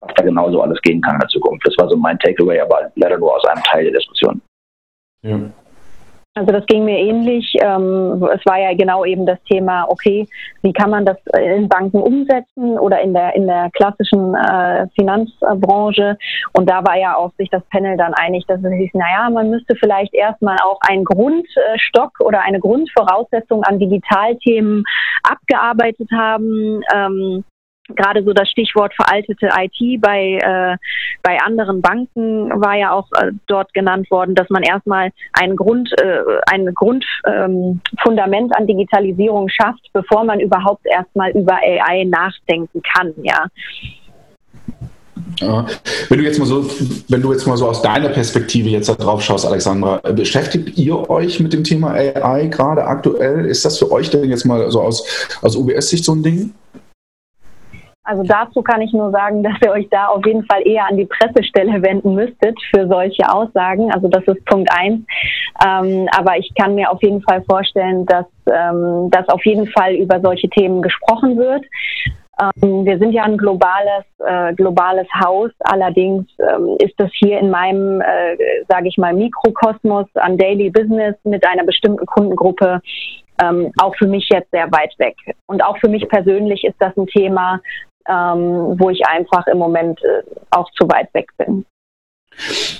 C: was da genauso alles gehen kann in der Zukunft. Das war so mein Takeaway, aber leider nur aus einem Teil der Diskussion.
B: Ja. Also das ging mir ähnlich. Ähm, es war ja genau eben das Thema, okay, wie kann man das in Banken umsetzen oder in der in der klassischen äh, Finanzbranche? Und da war ja auch sich das Panel dann einig, dass es hieß, naja, man müsste vielleicht erstmal auch einen Grundstock oder eine Grundvoraussetzung an Digitalthemen abgearbeitet haben. Gerade so das Stichwort veraltete IT bei, äh, bei anderen Banken war ja auch äh, dort genannt worden, dass man erstmal ein Grund, äh, ein Grundfundament ähm, an Digitalisierung schafft, bevor man überhaupt erstmal über AI nachdenken kann, ja.
D: Wenn du jetzt mal so, wenn du jetzt mal so aus deiner Perspektive jetzt da drauf schaust, Alexandra, beschäftigt ihr euch mit dem Thema AI gerade aktuell? Ist das für euch denn jetzt mal so aus, aus UBS-Sicht so ein Ding?
B: Also dazu kann ich nur sagen, dass ihr euch da auf jeden Fall eher an die Pressestelle wenden müsstet für solche Aussagen. Also das ist Punkt eins. Ähm, aber ich kann mir auf jeden Fall vorstellen, dass, ähm, dass auf jeden Fall über solche Themen gesprochen wird. Ähm, wir sind ja ein globales, äh, globales Haus. Allerdings ähm, ist das hier in meinem, äh, sage ich mal, Mikrokosmos an Daily Business mit einer bestimmten Kundengruppe ähm, auch für mich jetzt sehr weit weg. Und auch für mich persönlich ist das ein Thema, ähm, wo ich einfach im Moment äh, auch zu weit weg bin.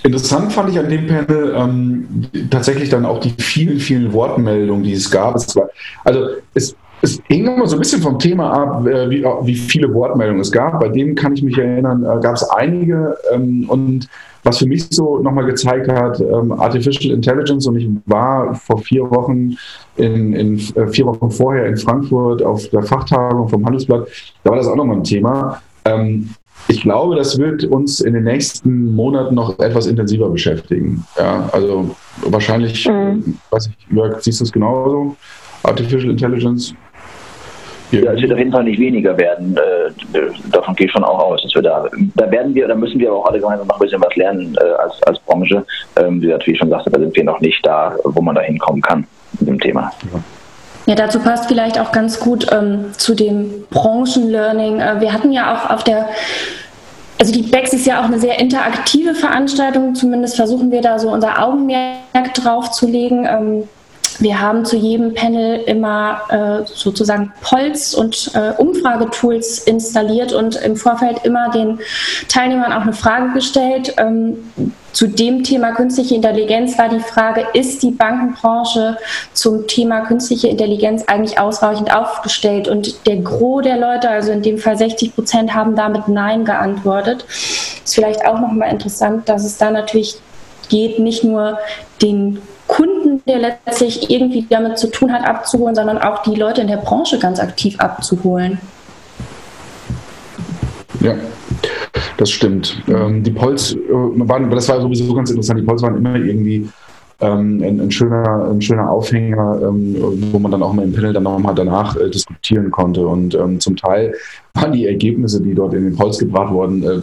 D: Interessant fand ich an dem Panel ähm, tatsächlich dann auch die vielen, vielen Wortmeldungen, die es gab. Es war, also es, es hing immer so ein bisschen vom Thema ab, äh, wie, wie, viele Wortmeldungen es gab. Bei dem kann ich mich erinnern, äh, gab es einige ähm, und was für mich so nochmal gezeigt hat, ähm, Artificial Intelligence und ich war vor vier Wochen, in, in äh, vier Wochen vorher in Frankfurt auf der Fachtagung vom Handelsblatt, da war das auch nochmal ein Thema. Ähm, ich glaube, das wird uns in den nächsten Monaten noch etwas intensiver beschäftigen. Ja, also wahrscheinlich, mhm. weiß ich, Jörg, siehst du es genauso? Artificial Intelligence?
C: Ja, es wird auf jeden Fall nicht weniger werden. Äh, davon gehe ich schon auch aus. Dass wir da, da werden wir, da müssen wir aber auch alle gemeinsam noch ein bisschen was lernen äh, als, als Branche. Ähm, wie ich schon sagte, da sind wir noch nicht da, wo man da hinkommen kann mit dem Thema.
A: Ja, dazu passt vielleicht auch ganz gut ähm, zu dem Branchenlearning. Äh, wir hatten ja auch auf der also die BEX ist ja auch eine sehr interaktive Veranstaltung, zumindest versuchen wir da so unser Augenmerk drauf zu legen. Ähm, wir haben zu jedem Panel immer äh, sozusagen Polls und äh, Umfragetools installiert und im Vorfeld immer den Teilnehmern auch eine Frage gestellt. Ähm, zu dem Thema künstliche Intelligenz war die Frage, ist die Bankenbranche zum Thema künstliche Intelligenz eigentlich ausreichend aufgestellt? Und der Gros der Leute, also in dem Fall 60 Prozent, haben damit Nein geantwortet. Ist vielleicht auch nochmal interessant, dass es da natürlich geht, nicht nur den Kunden, der letztlich irgendwie damit zu tun hat, abzuholen, sondern auch die Leute in der Branche ganz aktiv abzuholen.
D: Ja, das stimmt. Ähm, die Polls äh, das war sowieso ganz interessant, die Polls waren immer irgendwie ähm, ein, ein, schöner, ein schöner Aufhänger, ähm, wo man dann auch mal im Panel dann nochmal danach äh, diskutieren konnte. Und ähm, zum Teil waren die Ergebnisse, die dort in den Holz gebracht wurden, äh,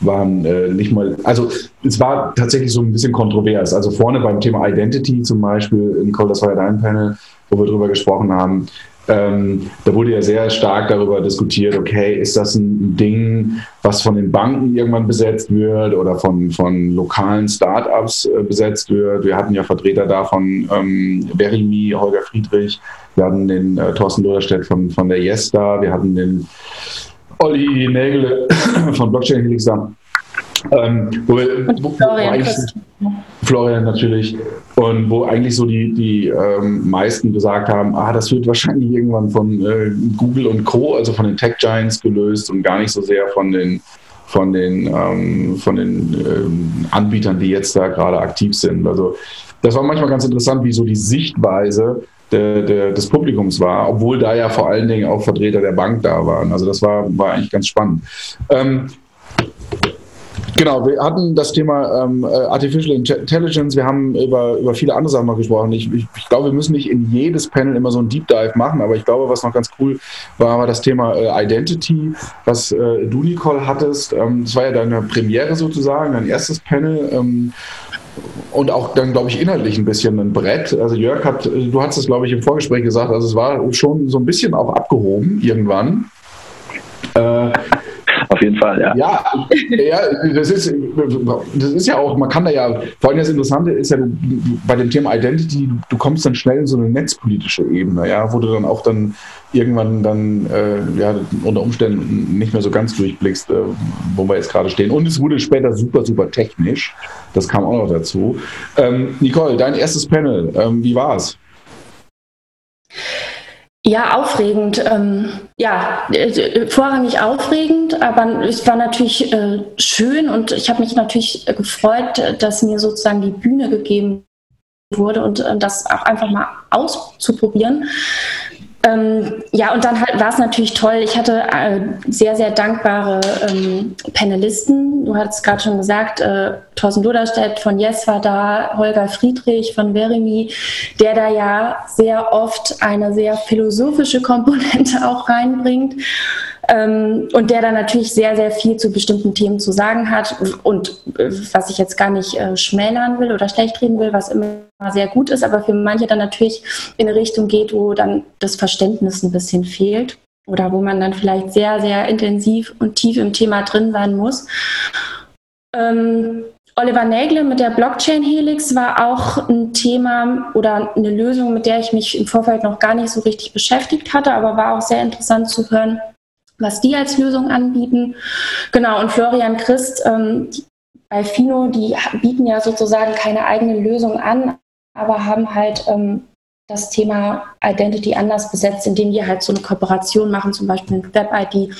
D: waren äh, nicht mal, also es war tatsächlich so ein bisschen kontrovers. Also vorne beim Thema Identity zum Beispiel, Nicole, das war ja dein Panel, wo wir drüber gesprochen haben, ähm, da wurde ja sehr stark darüber diskutiert, okay, ist das ein Ding, was von den Banken irgendwann besetzt wird oder von, von lokalen Startups äh, besetzt wird. Wir hatten ja Vertreter davon, ähm, Verimi, Holger Friedrich, wir hatten den äh, Thorsten Loderstedt von, von der Yes da, wir hatten den Olli Nägele von Blockchain Helix da. Ähm, wo, wo, Florian, wo Florian natürlich. Und wo eigentlich so die, die ähm, meisten gesagt haben, ah, das wird wahrscheinlich irgendwann von äh, Google und Co., also von den Tech Giants gelöst und gar nicht so sehr von den von den, ähm, von den ähm, Anbietern, die jetzt da gerade aktiv sind. Also das war manchmal ganz interessant, wie so die Sichtweise der, der, des Publikums war, obwohl da ja vor allen Dingen auch Vertreter der Bank da waren. Also das war, war eigentlich ganz spannend. Ähm, Genau, wir hatten das Thema ähm, äh, Artificial Intelligence, wir haben über, über viele andere Sachen noch gesprochen. Ich, ich, ich, glaube, wir müssen nicht in jedes Panel immer so ein Deep Dive machen, aber ich glaube, was noch ganz cool war, war das Thema äh, Identity, was äh, du, Nicole, hattest. Ähm, das war ja deine Premiere sozusagen, dein erstes Panel. Ähm, und auch dann, glaube ich, inhaltlich ein bisschen ein Brett. Also Jörg hat, du hast es, glaube ich, im Vorgespräch gesagt, also es war schon so ein bisschen auch abgehoben irgendwann.
C: Äh, auf jeden Fall, ja.
D: Ja, ja das, ist, das ist ja auch, man kann da ja, vor allem das Interessante ist ja, bei dem Thema Identity, du kommst dann schnell in so eine netzpolitische Ebene, ja, wo du dann auch dann irgendwann dann äh, ja, unter Umständen nicht mehr so ganz durchblickst, äh, wo wir jetzt gerade stehen. Und es wurde später super, super technisch. Das kam auch noch dazu. Ähm, Nicole, dein erstes Panel, ähm, wie war es?
A: Ja, aufregend. Ähm, ja, äh, vorrangig aufregend, aber es war natürlich äh, schön und ich habe mich natürlich gefreut, dass mir sozusagen die Bühne gegeben wurde und äh, das auch einfach mal auszuprobieren. Ähm, ja, und dann halt war es natürlich toll. Ich hatte äh, sehr, sehr dankbare ähm, Panelisten. Du hattest gerade schon gesagt, äh, Thorsten Duderstedt von Yes war da, Holger Friedrich von Verimi, der da ja sehr oft eine sehr philosophische Komponente auch reinbringt ähm, und der dann natürlich sehr, sehr viel zu bestimmten Themen zu sagen hat und äh, was ich jetzt gar nicht äh, schmälern will oder schlecht reden will, was immer sehr gut ist, aber für manche dann natürlich in eine Richtung geht, wo dann das Verständnis ein bisschen fehlt oder wo man dann vielleicht sehr, sehr intensiv und tief im Thema drin sein muss. Ähm, Oliver Nägle mit der Blockchain Helix war auch ein Thema oder eine Lösung, mit der ich mich im Vorfeld noch gar nicht so richtig beschäftigt hatte, aber war auch sehr interessant zu hören, was die als Lösung anbieten. Genau, und Florian Christ ähm, bei Fino, die bieten ja sozusagen keine eigene Lösung an, aber haben halt ähm, das Thema Identity anders besetzt, indem die halt so eine Kooperation machen, zum Beispiel mit WebID.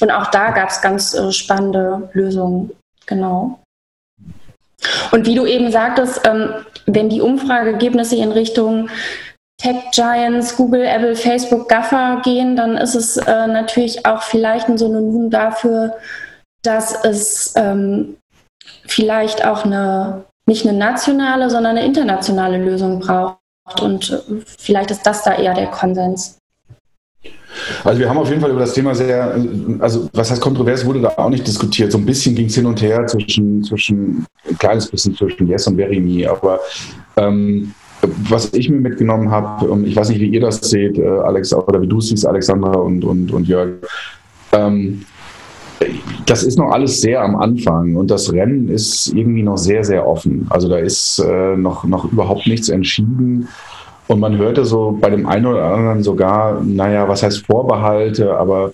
A: Und auch da gab es ganz äh, spannende Lösungen. Genau. Und wie du eben sagtest, ähm, wenn die Umfrageergebnisse in Richtung Tech Giants, Google, Apple, Facebook, GAFA gehen, dann ist es äh, natürlich auch vielleicht ein Synonym dafür, dass es ähm, vielleicht auch eine, nicht eine nationale, sondern eine internationale Lösung braucht. Und äh, vielleicht ist das da eher der Konsens.
D: Also wir haben auf jeden Fall über das Thema sehr, also was heißt kontrovers, wurde da auch nicht diskutiert. So ein bisschen ging es hin und her zwischen, zwischen, ein kleines bisschen zwischen Yes und Verimi, aber ähm, was ich mir mitgenommen habe, und ich weiß nicht, wie ihr das seht, äh, Alex, oder wie du siehst, Alexandra und, und, und Jörg, ähm, das ist noch alles sehr am Anfang und das Rennen ist irgendwie noch sehr, sehr offen. Also da ist äh, noch, noch überhaupt nichts entschieden. Und man hörte so bei dem einen oder anderen sogar, naja, was heißt Vorbehalte, aber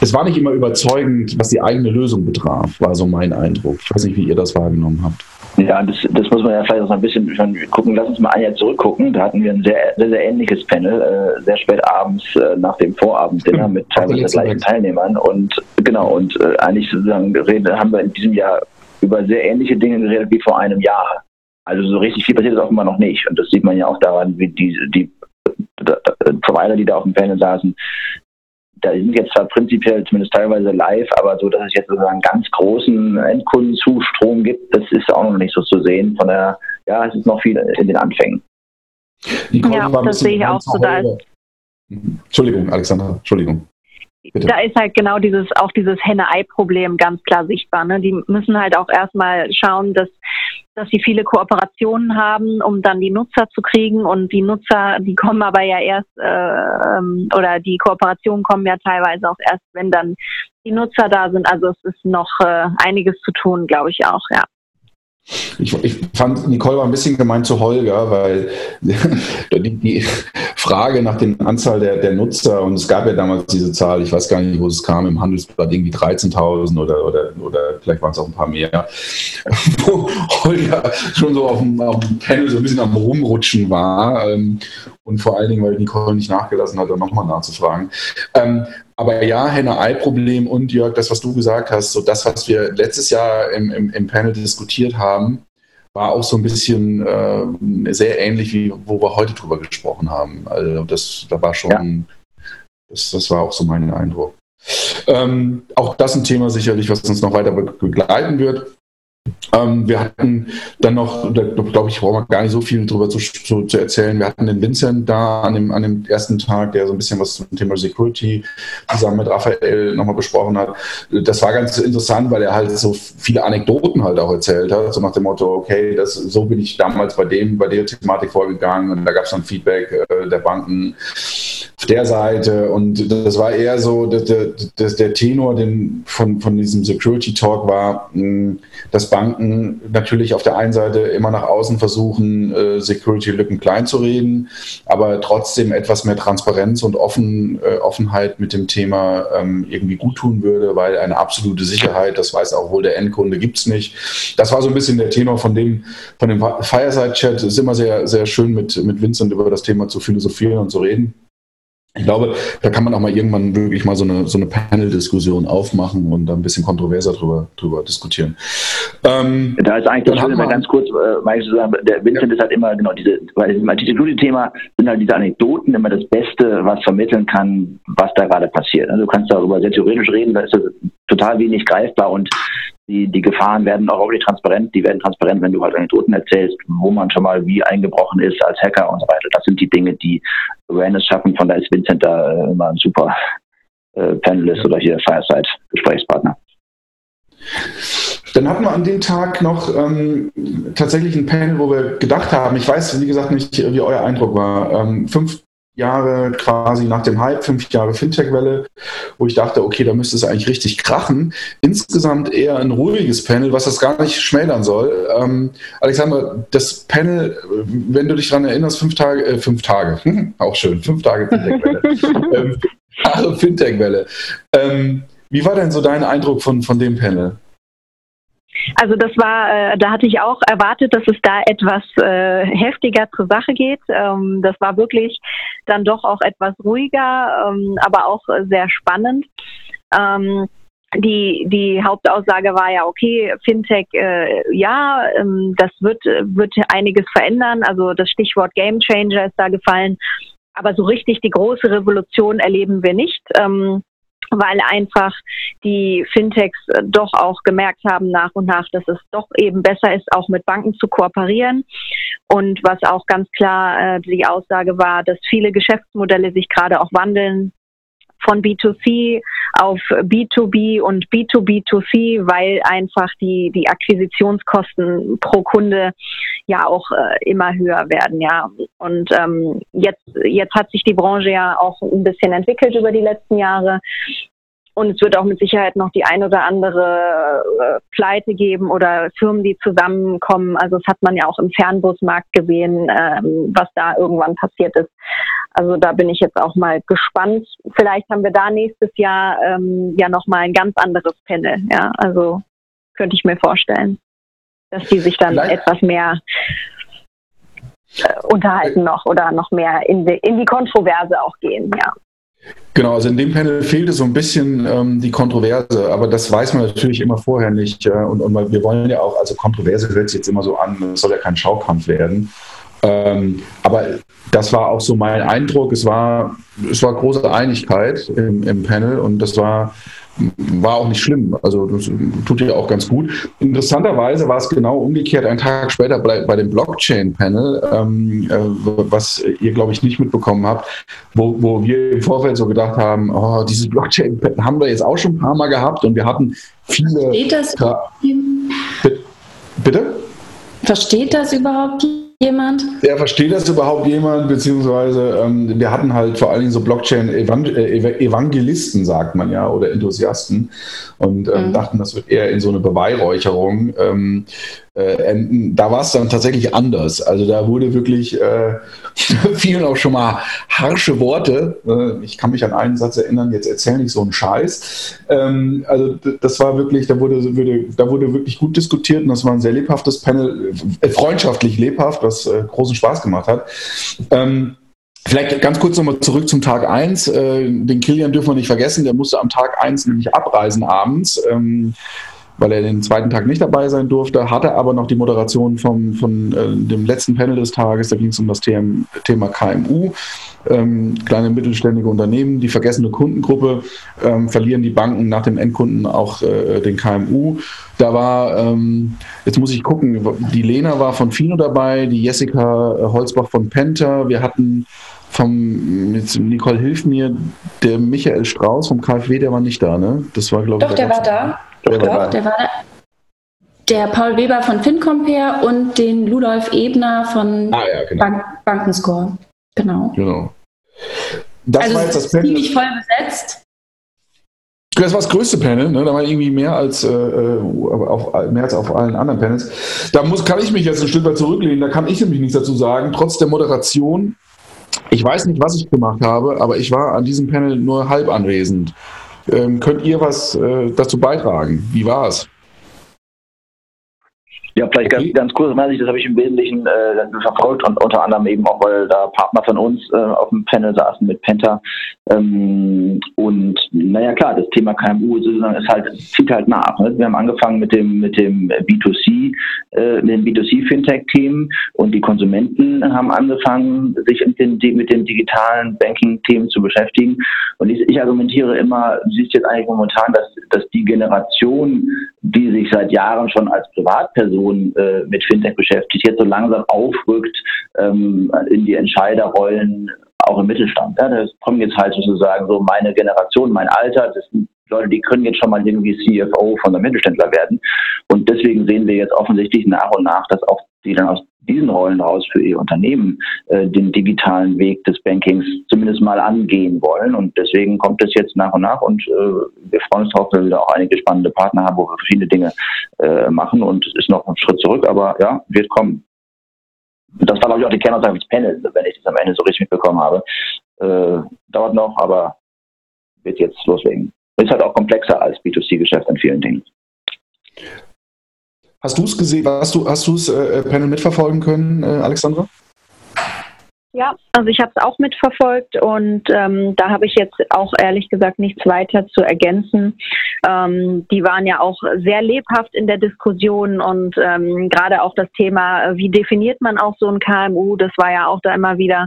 D: es war nicht immer überzeugend, was die eigene Lösung betraf, war so mein Eindruck. Ich weiß nicht, wie ihr das wahrgenommen habt.
C: Ja, das, das muss man ja vielleicht auch ein bisschen schon gucken. Lass uns mal ein Jahr zurückgucken. Da hatten wir ein sehr, sehr, sehr ähnliches Panel, äh, sehr spät abends äh, nach dem Vorabenddinner mit teilweise gleichen Teilnehmern. Und genau, und äh, eigentlich sozusagen reden, haben wir in diesem Jahr über sehr ähnliche Dinge geredet wie vor einem Jahr. Also so richtig viel passiert ist auch immer noch nicht. Und das sieht man ja auch daran, wie die, die Provider, die da auf dem Panel saßen, da sind jetzt zwar prinzipiell zumindest teilweise live, aber so, dass es jetzt sozusagen ganz großen Endkundenzustrom gibt, das ist auch noch nicht so zu sehen. Von der, ja, es ist noch viel in den Anfängen.
B: Ja, das sehe ich auch so. Da
D: Entschuldigung, Alexander, Entschuldigung.
B: Bitte. Da ist halt genau dieses, auch dieses Henne-Ei-Problem ganz klar sichtbar. Ne? Die müssen halt auch erstmal schauen, dass dass sie viele Kooperationen haben, um dann die Nutzer zu kriegen. Und die Nutzer, die kommen aber ja erst, äh, ähm, oder die Kooperationen kommen ja teilweise auch erst, wenn dann die Nutzer da sind. Also es ist noch äh, einiges zu tun, glaube ich auch, ja.
D: Ich, ich, fand, Nicole war ein bisschen gemeint zu Holger, weil die, die, Frage nach der Anzahl der, der, Nutzer, und es gab ja damals diese Zahl, ich weiß gar nicht, wo es kam, im Handelsblatt irgendwie 13.000 oder, oder, oder vielleicht waren es auch ein paar mehr, wo Holger schon so auf dem, auf dem Panel so ein bisschen am Rumrutschen war ähm, und vor allen Dingen, weil Nicole nicht nachgelassen hat, da nochmal nachzufragen. Ähm, aber ja, Henne-Ei-Problem und Jörg, das, was du gesagt hast, so das, was wir letztes Jahr im, im, im Panel diskutiert haben, war auch so ein bisschen äh, sehr ähnlich, wie wo wir heute drüber gesprochen haben. Also das, da war schon, ja. das, das war auch so mein Eindruck. Ähm, auch das ein Thema sicherlich, was uns noch weiter begleiten wird. Ähm, wir hatten dann noch, da glaube ich, brauchen wir gar nicht so viel drüber zu, zu, zu, erzählen. Wir hatten den Vincent da an dem, an dem ersten Tag, der so ein bisschen was zum Thema Security zusammen mit Raphael nochmal besprochen hat. Das war ganz interessant, weil er halt so viele Anekdoten halt auch erzählt hat, so nach dem Motto, okay, das, so bin ich damals bei dem, bei der Thematik vorgegangen und da gab es dann Feedback äh, der Banken auf der Seite und das war eher so, dass der, der Tenor den, von, von diesem Security Talk war, mh, dass Banken natürlich auf der einen Seite immer nach außen versuchen, äh, Security-Lücken klein zu reden, aber trotzdem etwas mehr Transparenz und Offen, äh, Offenheit mit dem Thema ähm, irgendwie gut tun würde, weil eine absolute Sicherheit, das weiß auch wohl der Endkunde, gibt es nicht. Das war so ein bisschen der Tenor von dem, von dem Fireside-Chat. Es ist immer sehr, sehr schön, mit, mit Vincent über das Thema zu philosophieren und zu reden. Ich glaube, da kann man auch mal irgendwann wirklich mal so eine, so eine Panel-Diskussion aufmachen und da ein bisschen kontroverser drüber, drüber diskutieren.
C: Ähm, da ist eigentlich das Schöne, mal ganz kurz, äh, zu sagen, der Vincent ja. ist halt immer genau diese, weil im Anti-Security-Thema sind halt diese Anekdoten immer das Beste, was vermitteln kann, was da gerade passiert. Also du kannst darüber sehr theoretisch reden, da ist das total wenig greifbar und die, die Gefahren werden auch wirklich transparent. Die werden transparent, wenn du halt Anekdoten erzählst, wo man schon mal wie eingebrochen ist als Hacker und so weiter. Das sind die Dinge, die Awareness schaffen. Von da ist Vincent da äh, immer ein super äh, Panelist oder hier Fireside-Gesprächspartner.
D: Dann hatten wir an dem Tag noch ähm, tatsächlich ein Panel, wo wir gedacht haben, ich weiß, wie gesagt, nicht, wie euer Eindruck war. Ähm, fünf Jahre quasi nach dem Hype, fünf Jahre Fintech-Welle, wo ich dachte, okay, da müsste es eigentlich richtig krachen. Insgesamt eher ein ruhiges Panel, was das gar nicht schmälern soll. Ähm, Alexander, das Panel, wenn du dich daran erinnerst, fünf Tage, äh, fünf Tage, auch schön, fünf Tage Fintech-Welle. ähm, Jahre Fintech-Welle. Ähm, wie war denn so dein Eindruck von, von dem Panel?
B: Also das war, äh, da hatte ich auch erwartet, dass es da etwas äh, heftiger zur Sache geht. Ähm, das war wirklich dann doch auch etwas ruhiger, ähm, aber auch sehr spannend. Ähm, die, die Hauptaussage war ja, okay, Fintech, äh, ja, ähm, das wird, wird einiges verändern. Also das Stichwort Game Changer ist da gefallen. Aber so richtig die große Revolution erleben wir nicht. Ähm, weil einfach die Fintechs äh, doch auch gemerkt haben nach und nach, dass es doch eben besser ist, auch mit Banken zu kooperieren. Und was auch ganz klar äh, die Aussage war, dass viele Geschäftsmodelle sich gerade auch wandeln von B2C auf B2B und B2B2C, weil einfach die, die Akquisitionskosten pro Kunde ja auch äh, immer höher werden, ja. Und ähm, jetzt, jetzt hat sich die Branche ja auch ein bisschen entwickelt über die letzten Jahre. Und es wird auch mit Sicherheit noch die ein oder andere äh, Pleite geben oder Firmen, die zusammenkommen. Also das hat man ja auch im Fernbusmarkt gesehen, ähm, was da irgendwann passiert ist. Also da bin ich jetzt auch mal gespannt. Vielleicht haben wir da nächstes Jahr ähm, ja noch mal ein ganz anderes Panel. Ja, also könnte ich mir vorstellen, dass die sich dann Vielleicht. etwas mehr äh, unterhalten noch oder noch mehr in die, in die Kontroverse auch gehen. Ja.
D: Genau, also in dem Panel fehlte so ein bisschen ähm, die Kontroverse, aber das weiß man natürlich immer vorher nicht. Ja? Und, und wir wollen ja auch, also Kontroverse hört sich jetzt immer so an, es soll ja kein Schaukampf werden. Ähm, aber das war auch so mein Eindruck. Es war, es war große Einigkeit im, im Panel und das war war auch nicht schlimm. Also das tut ja auch ganz gut. Interessanterweise war es genau umgekehrt ein Tag später bei, bei dem Blockchain-Panel, ähm, äh, was ihr, glaube ich, nicht mitbekommen habt, wo, wo wir im Vorfeld so gedacht haben, oh, dieses Blockchain haben wir jetzt auch schon ein paar Mal gehabt und wir hatten viele...
A: Steht das?
D: Bitte?
A: Versteht das überhaupt jemand?
D: Ja, versteht das überhaupt jemand? Beziehungsweise ähm, wir hatten halt vor allen Dingen so Blockchain-Evangelisten, äh, sagt man ja, oder Enthusiasten und ähm, mhm. dachten, das wird eher in so eine Beweihräucherung. Ähm, äh, da war es dann tatsächlich anders. Also da wurde wirklich, äh, vielen auch schon mal harsche Worte. Äh, ich kann mich an einen Satz erinnern, jetzt erzähl nicht so einen Scheiß. Ähm, also das war wirklich, da wurde, wurde, da wurde wirklich gut diskutiert und das war ein sehr lebhaftes Panel, äh, freundschaftlich lebhaft, was äh, großen Spaß gemacht hat. Ähm, Vielleicht ganz kurz nochmal zurück zum Tag 1. Äh, den Kilian dürfen wir nicht vergessen, der musste am Tag 1 nämlich abreisen abends. Weil er den zweiten Tag nicht dabei sein durfte, hatte aber noch die Moderation vom, von äh, dem letzten Panel des Tages. Da ging es um das TM, Thema KMU, ähm, kleine mittelständige Unternehmen, die vergessene Kundengruppe, ähm, verlieren die Banken nach dem Endkunden auch äh, den KMU. Da war, ähm, jetzt muss ich gucken, die Lena war von Fino dabei, die Jessica äh, Holzbach von Penta, wir hatten vom, jetzt Nicole hilf mir, der Michael Strauß vom KfW, der war nicht da, ne?
A: Das war, glaube ich. Doch, der war da. Doch, Doch der war da. Der Paul Weber von FinCompare und den Ludolf Ebner von ah, ja, genau. Bank Bankenscore. Genau. Genau. Das also war jetzt das Panel. ziemlich voll besetzt.
D: Das war das größte Panel, ne? da war irgendwie mehr als, äh, äh, auf, mehr als auf allen anderen Panels. Da muss, kann ich mich jetzt ein Stück weit zurücklehnen, da kann ich nämlich nichts dazu sagen. Trotz der Moderation, ich weiß nicht, was ich gemacht habe, aber ich war an diesem Panel nur halb anwesend. Ähm, könnt ihr was äh, dazu beitragen? Wie war es?
C: Ja, vielleicht okay. ganz, ganz kurz, das habe ich im Wesentlichen äh, verfolgt und unter anderem eben auch, weil da Partner von uns äh, auf dem Panel saßen mit Penta. Ähm, und naja klar, das Thema KMU ist halt, zieht halt nach. Ne? Wir haben angefangen mit dem mit dem B2C, äh, mit dem B2C-Fintech-Themen und die Konsumenten haben angefangen, sich mit den, mit den digitalen Banking-Themen zu beschäftigen. Und ich, ich argumentiere immer, du siehst jetzt eigentlich momentan, dass, dass die Generation, die sich seit Jahren schon als Privatperson Person äh, mit Fintech beschäftigt, jetzt so langsam aufrückt ähm, in die Entscheiderrollen auch im Mittelstand. Ja, das kommen jetzt halt sozusagen so meine Generation, mein Alter, das sind Leute, die können jetzt schon mal irgendwie CFO von der Mittelständler werden. Und deswegen sehen wir jetzt offensichtlich nach und nach, dass auch die dann aus diesen Rollen raus für ihr Unternehmen äh, den digitalen Weg des Bankings zumindest mal angehen wollen. Und deswegen kommt es jetzt nach und nach und äh, wir freuen uns darauf, dass wir wieder auch einige spannende Partner haben, wo wir verschiedene Dinge äh, machen und es ist noch ein Schritt zurück, aber ja, wird kommen. Das war, glaube ich, auch die Kernaussage des Panels, wenn ich das am Ende so richtig mitbekommen habe. Äh, dauert noch, aber wird jetzt loslegen. Ist halt auch komplexer als B2C-Geschäft an vielen Dingen.
D: Hast du es gesehen? Hast du hast du das äh, Panel mitverfolgen können, äh, Alexandra?
B: Ja, also ich habe es auch mitverfolgt und ähm, da habe ich jetzt auch ehrlich gesagt nichts weiter zu ergänzen. Ähm, die waren ja auch sehr lebhaft in der Diskussion und ähm, gerade auch das Thema, wie definiert man auch so ein KMU, das war ja auch da immer wieder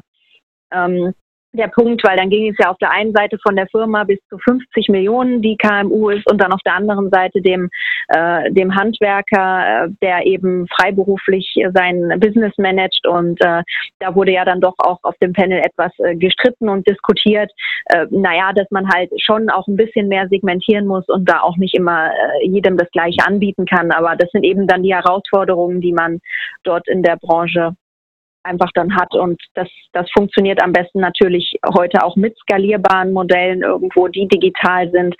B: ähm, der Punkt, weil dann ging es ja auf der einen Seite von der Firma bis zu 50 Millionen, die KMU ist, und dann auf der anderen Seite dem, äh, dem Handwerker, äh, der eben freiberuflich sein Business managt. Und äh, da wurde ja dann doch auch auf dem Panel etwas äh, gestritten und diskutiert. Äh, naja, dass man halt schon auch ein bisschen mehr segmentieren muss und da auch nicht immer äh, jedem das Gleiche anbieten kann. Aber das sind eben dann die Herausforderungen, die man dort in der Branche einfach dann hat. Und das, das funktioniert am besten natürlich heute auch mit skalierbaren Modellen irgendwo, die digital sind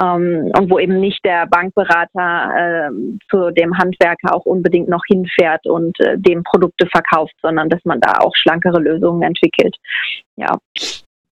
B: ähm, und wo eben nicht der Bankberater äh, zu dem Handwerker auch unbedingt noch hinfährt und äh, dem Produkte verkauft, sondern dass man da auch schlankere Lösungen entwickelt. Ja.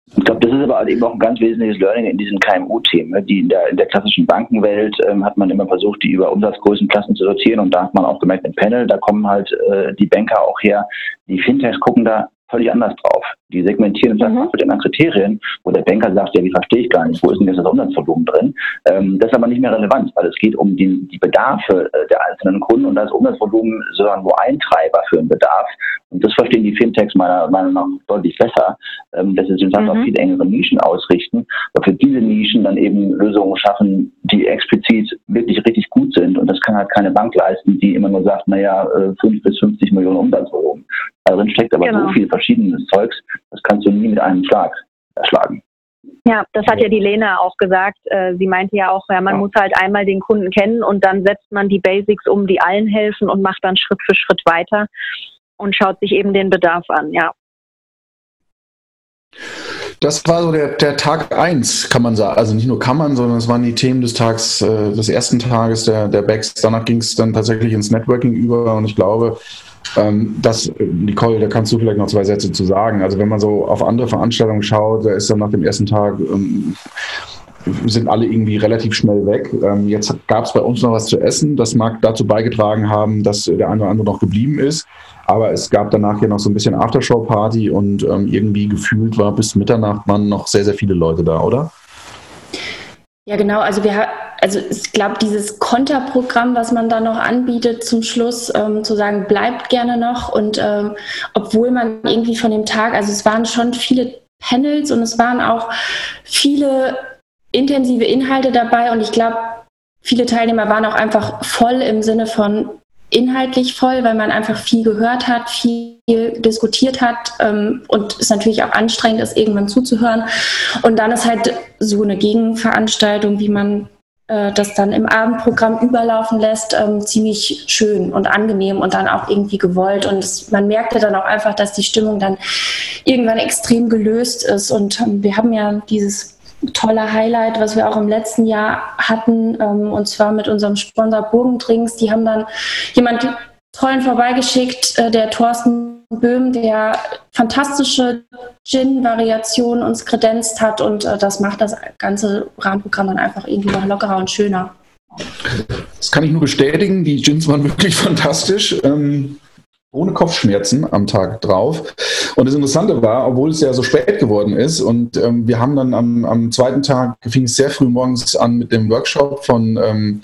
C: Ich glaube, das ist aber eben auch ein ganz wesentliches Learning in diesen KMU-Themen. Ne? Die in der, in der klassischen Bankenwelt ähm, hat man immer versucht, die über Umsatzgrößenklassen zu sortieren und da hat man auch gemerkt, im Panel, da kommen halt äh, die Banker auch her. Die Fintechs gucken da völlig anders drauf. Die segmentieren sagen, mhm. mit den Kriterien, wo der Banker sagt, ja, die verstehe ich gar nicht, wo ist denn jetzt das Umsatzvolumen drin? Ähm, das ist aber nicht mehr relevant, weil es geht um die, die Bedarfe äh, der einzelnen Kunden und das Umsatzvolumen sondern nur ein Treiber für einen Bedarf. Und das verstehen die Fintechs meiner Meinung nach deutlich besser, ähm, dass sie sich mhm. auf viel engere Nischen ausrichten, aber für diese Nischen dann eben Lösungen schaffen, die explizit wirklich richtig gut sind. Und das kann halt keine Bank leisten, die immer nur sagt, naja, 5 äh, bis 50 Millionen Umsatzvolumen. Darin steckt aber genau. so viel verschiedenes Zeugs, das kannst du nie mit einem Schlag erschlagen.
B: Ja, das hat ja die Lena auch gesagt. Äh, sie meinte ja auch, ja, man ja. muss halt einmal den Kunden kennen und dann setzt man die Basics um, die allen helfen und macht dann Schritt für Schritt weiter und schaut sich eben den Bedarf an, ja.
D: Das war so der, der Tag 1, kann man sagen. Also nicht nur kann man, sondern es waren die Themen des Tags, äh, des ersten Tages der, der Backs. Danach ging es dann tatsächlich ins Networking über und ich glaube, ähm, das, Nicole, da kannst du vielleicht noch zwei Sätze zu sagen. Also wenn man so auf andere Veranstaltungen schaut, da ist dann nach dem ersten Tag ähm, sind alle irgendwie relativ schnell weg. Ähm, jetzt gab es bei uns noch was zu essen. Das mag dazu beigetragen haben, dass der eine oder andere noch geblieben ist. Aber es gab danach ja noch so ein bisschen Aftershow-Party und ähm, irgendwie gefühlt war bis Mitternacht waren noch sehr, sehr viele Leute da, oder?
A: Ja, genau. Also wir also ich glaube, dieses Konterprogramm, was man da noch anbietet zum Schluss, ähm, zu sagen, bleibt gerne noch. Und ähm, obwohl man irgendwie von dem Tag, also es waren schon viele Panels und es waren auch viele intensive Inhalte dabei und ich glaube, viele Teilnehmer waren auch einfach voll im Sinne von inhaltlich voll, weil man einfach viel gehört hat, viel diskutiert hat ähm, und es natürlich auch anstrengend ist, irgendwann zuzuhören. Und dann ist halt so eine Gegenveranstaltung, wie man äh, das dann im Abendprogramm überlaufen lässt, ähm, ziemlich schön und angenehm und dann auch irgendwie gewollt. Und es, man merkte dann auch einfach, dass die Stimmung dann irgendwann extrem gelöst ist. Und ähm, wir haben ja dieses tolle Highlight, was wir auch im letzten Jahr hatten, ähm, und zwar mit unserem Sponsor Burgendrinks. Die haben dann jemand tollen vorbeigeschickt, äh, der Thorsten Böhm, der fantastische Gin-Variationen uns kredenzt hat und äh, das macht das ganze Rahmenprogramm dann einfach irgendwie noch lockerer und schöner.
D: Das kann ich nur bestätigen. Die Gins waren wirklich fantastisch. Ähm, ohne Kopfschmerzen am Tag drauf. Und das Interessante war, obwohl es ja so spät geworden ist und ähm, wir haben dann am, am zweiten Tag, fing es sehr früh morgens an mit dem Workshop von ähm,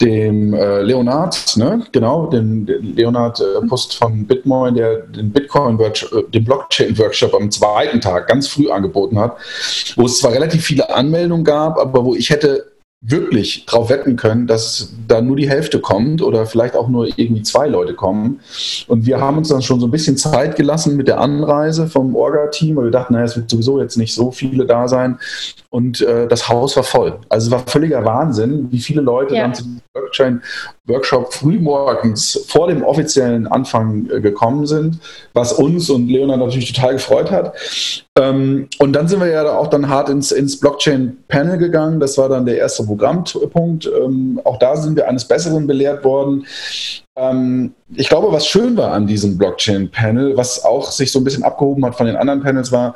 D: dem äh, Leonard, ne? genau, den, den Leonard äh, Post von Bitmoin, der den Bitcoin, äh, den Blockchain Workshop am zweiten Tag ganz früh angeboten hat, wo es zwar relativ viele Anmeldungen gab, aber wo ich hätte wirklich darauf wetten können, dass da nur die Hälfte kommt oder vielleicht auch nur irgendwie zwei Leute kommen. Und wir haben uns dann schon so ein bisschen Zeit gelassen mit der Anreise vom Orga-Team, weil wir dachten, naja, es wird sowieso jetzt nicht so viele da sein. Und äh, das Haus war voll. Also es war völliger Wahnsinn, wie viele Leute ja. dann zum Blockchain-Workshop frühmorgens vor dem offiziellen Anfang äh, gekommen sind, was uns und Leonard natürlich total gefreut hat. Ähm, und dann sind wir ja auch dann hart ins, ins Blockchain-Panel gegangen. Das war dann der erste Programmpunkt. Ähm, auch da sind wir eines Besseren belehrt worden. Ähm, ich glaube, was schön war an diesem Blockchain-Panel, was auch sich so ein bisschen abgehoben hat von den anderen Panels, war,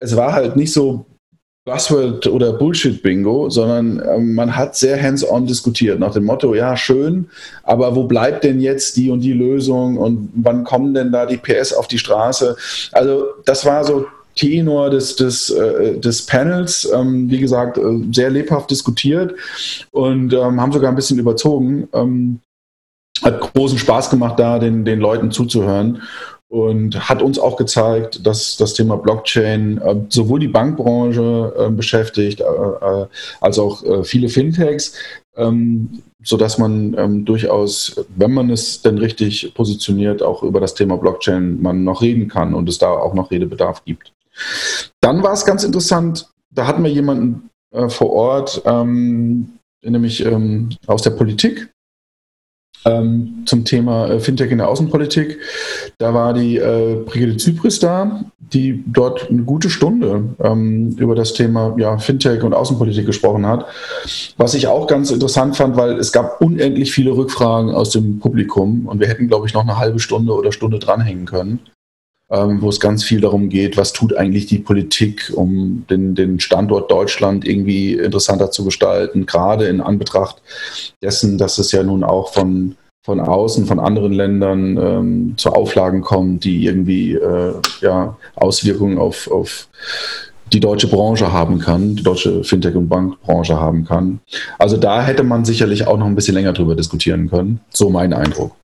D: es war halt nicht so Buzzword oder Bullshit-Bingo, sondern ähm, man hat sehr hands-on diskutiert nach dem Motto, ja, schön, aber wo bleibt denn jetzt die und die Lösung und wann kommen denn da die PS auf die Straße? Also das war so Tenor des, des, äh, des Panels, ähm, wie gesagt, äh, sehr lebhaft diskutiert und ähm, haben sogar ein bisschen überzogen. Ähm, hat großen Spaß gemacht, da den, den Leuten zuzuhören und hat uns auch gezeigt, dass das Thema Blockchain äh, sowohl die Bankbranche äh, beschäftigt, äh, äh als auch äh, viele Fintechs, ähm, sodass man ähm, durchaus, wenn man es denn richtig positioniert, auch über das Thema Blockchain man noch reden kann und es da auch noch Redebedarf gibt. Dann war es ganz interessant, da hatten wir jemanden vor Ort, ähm, nämlich ähm, aus der Politik, ähm, zum Thema äh, Fintech in der Außenpolitik. Da war die äh, Brigitte Zypris da, die dort eine gute Stunde ähm, über das Thema ja, Fintech und Außenpolitik gesprochen hat. Was ich auch ganz interessant fand, weil es gab unendlich viele Rückfragen aus dem Publikum und wir hätten, glaube ich, noch eine halbe Stunde oder Stunde dranhängen können ähm, wo es ganz viel darum geht, was tut eigentlich die Politik, um den, den Standort Deutschland irgendwie interessanter zu gestalten, gerade in Anbetracht dessen, dass es ja nun auch von, von außen, von anderen Ländern ähm, zu Auflagen kommt, die irgendwie äh, ja, Auswirkungen auf, auf die deutsche Branche haben kann, die deutsche Fintech- und Bankbranche haben kann. Also da hätte man sicherlich auch noch ein bisschen länger drüber diskutieren können. So mein Eindruck.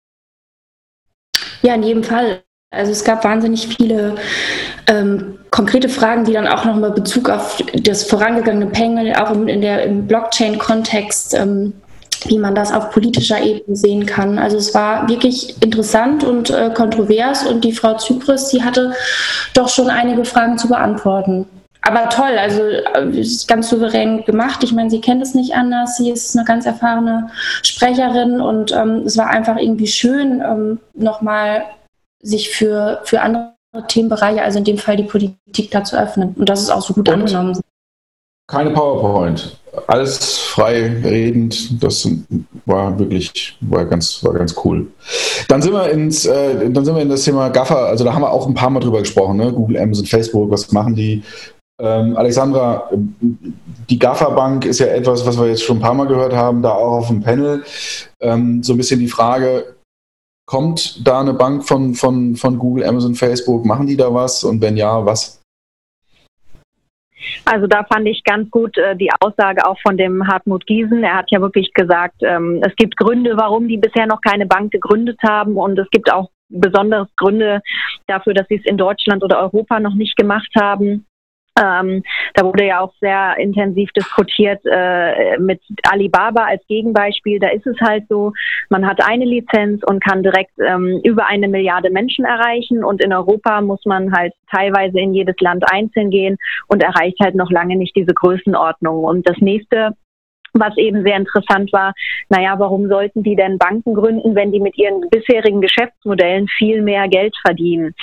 A: Ja, in jedem Fall. Also es gab wahnsinnig viele ähm, konkrete Fragen, die dann auch nochmal Bezug auf das vorangegangene Panel, auch im, in der, im Blockchain-Kontext, ähm, wie man das auf politischer Ebene sehen kann. Also es war wirklich interessant und äh, kontrovers und die Frau Zypris, die hatte doch schon einige Fragen zu beantworten. aber toll, also äh, ist ganz souverän gemacht. Ich meine, sie kennt es nicht anders. Sie ist eine ganz erfahrene Sprecherin und ähm, es war einfach irgendwie schön, ähm, nochmal sich für, für andere Themenbereiche, also in dem Fall die Politik, da zu öffnen. Und das ist auch so gut und angenommen.
D: Keine PowerPoint. Alles frei redend. Das war wirklich, war ganz, war ganz cool. Dann sind wir ins, äh, dann sind wir in das Thema Gaffer. Also da haben wir auch ein paar Mal drüber gesprochen, ne? Google, Amazon, Facebook, was machen die? Ähm, Alexandra, die Gaffer Bank ist ja etwas, was wir jetzt schon ein paar Mal gehört haben, da auch auf dem Panel. Ähm, so ein bisschen die Frage, kommt da eine Bank von, von, von Google, Amazon, Facebook? Machen die da was? Und wenn ja, was?
B: Also da fand ich ganz gut äh, die Aussage auch von dem Hartmut Giesen. Er hat ja wirklich gesagt, ähm, es gibt Gründe, warum die bisher noch keine Bank gegründet haben und es gibt auch besondere Gründe dafür, dass sie es in Deutschland oder Europa noch nicht gemacht haben. Ähm, da wurde ja auch sehr intensiv diskutiert äh, mit Alibaba als Gegenbeispiel. Da ist es halt so, man hat eine Lizenz und kann direkt ähm, über eine Milliarde Menschen erreichen. Und in Europa muss man halt teilweise in jedes Land einzeln gehen und erreicht halt noch lange nicht diese Größenordnung. Und das nächste was eben sehr interessant war, naja, warum sollten die denn Banken gründen, wenn die mit ihren bisherigen Geschäftsmodellen viel mehr Geld verdienen?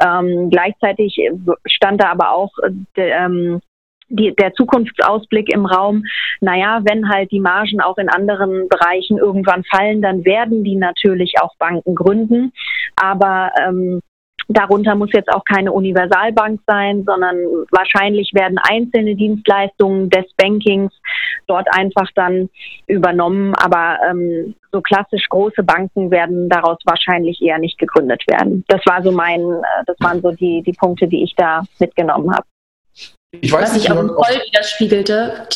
B: Ähm, gleichzeitig stand da aber auch äh, ähm, die, der Zukunftsausblick im Raum, naja, wenn halt die Margen auch in anderen Bereichen irgendwann fallen, dann werden die natürlich auch Banken gründen. Aber ähm, Darunter muss jetzt auch keine Universalbank sein, sondern wahrscheinlich werden einzelne Dienstleistungen des Bankings dort einfach dann übernommen. Aber ähm, so klassisch große Banken werden daraus wahrscheinlich eher nicht gegründet werden. Das war so mein, äh, das waren so die, die Punkte, die ich da mitgenommen habe.
A: Ich weiß Was sich auch im Poll widerspiegelte,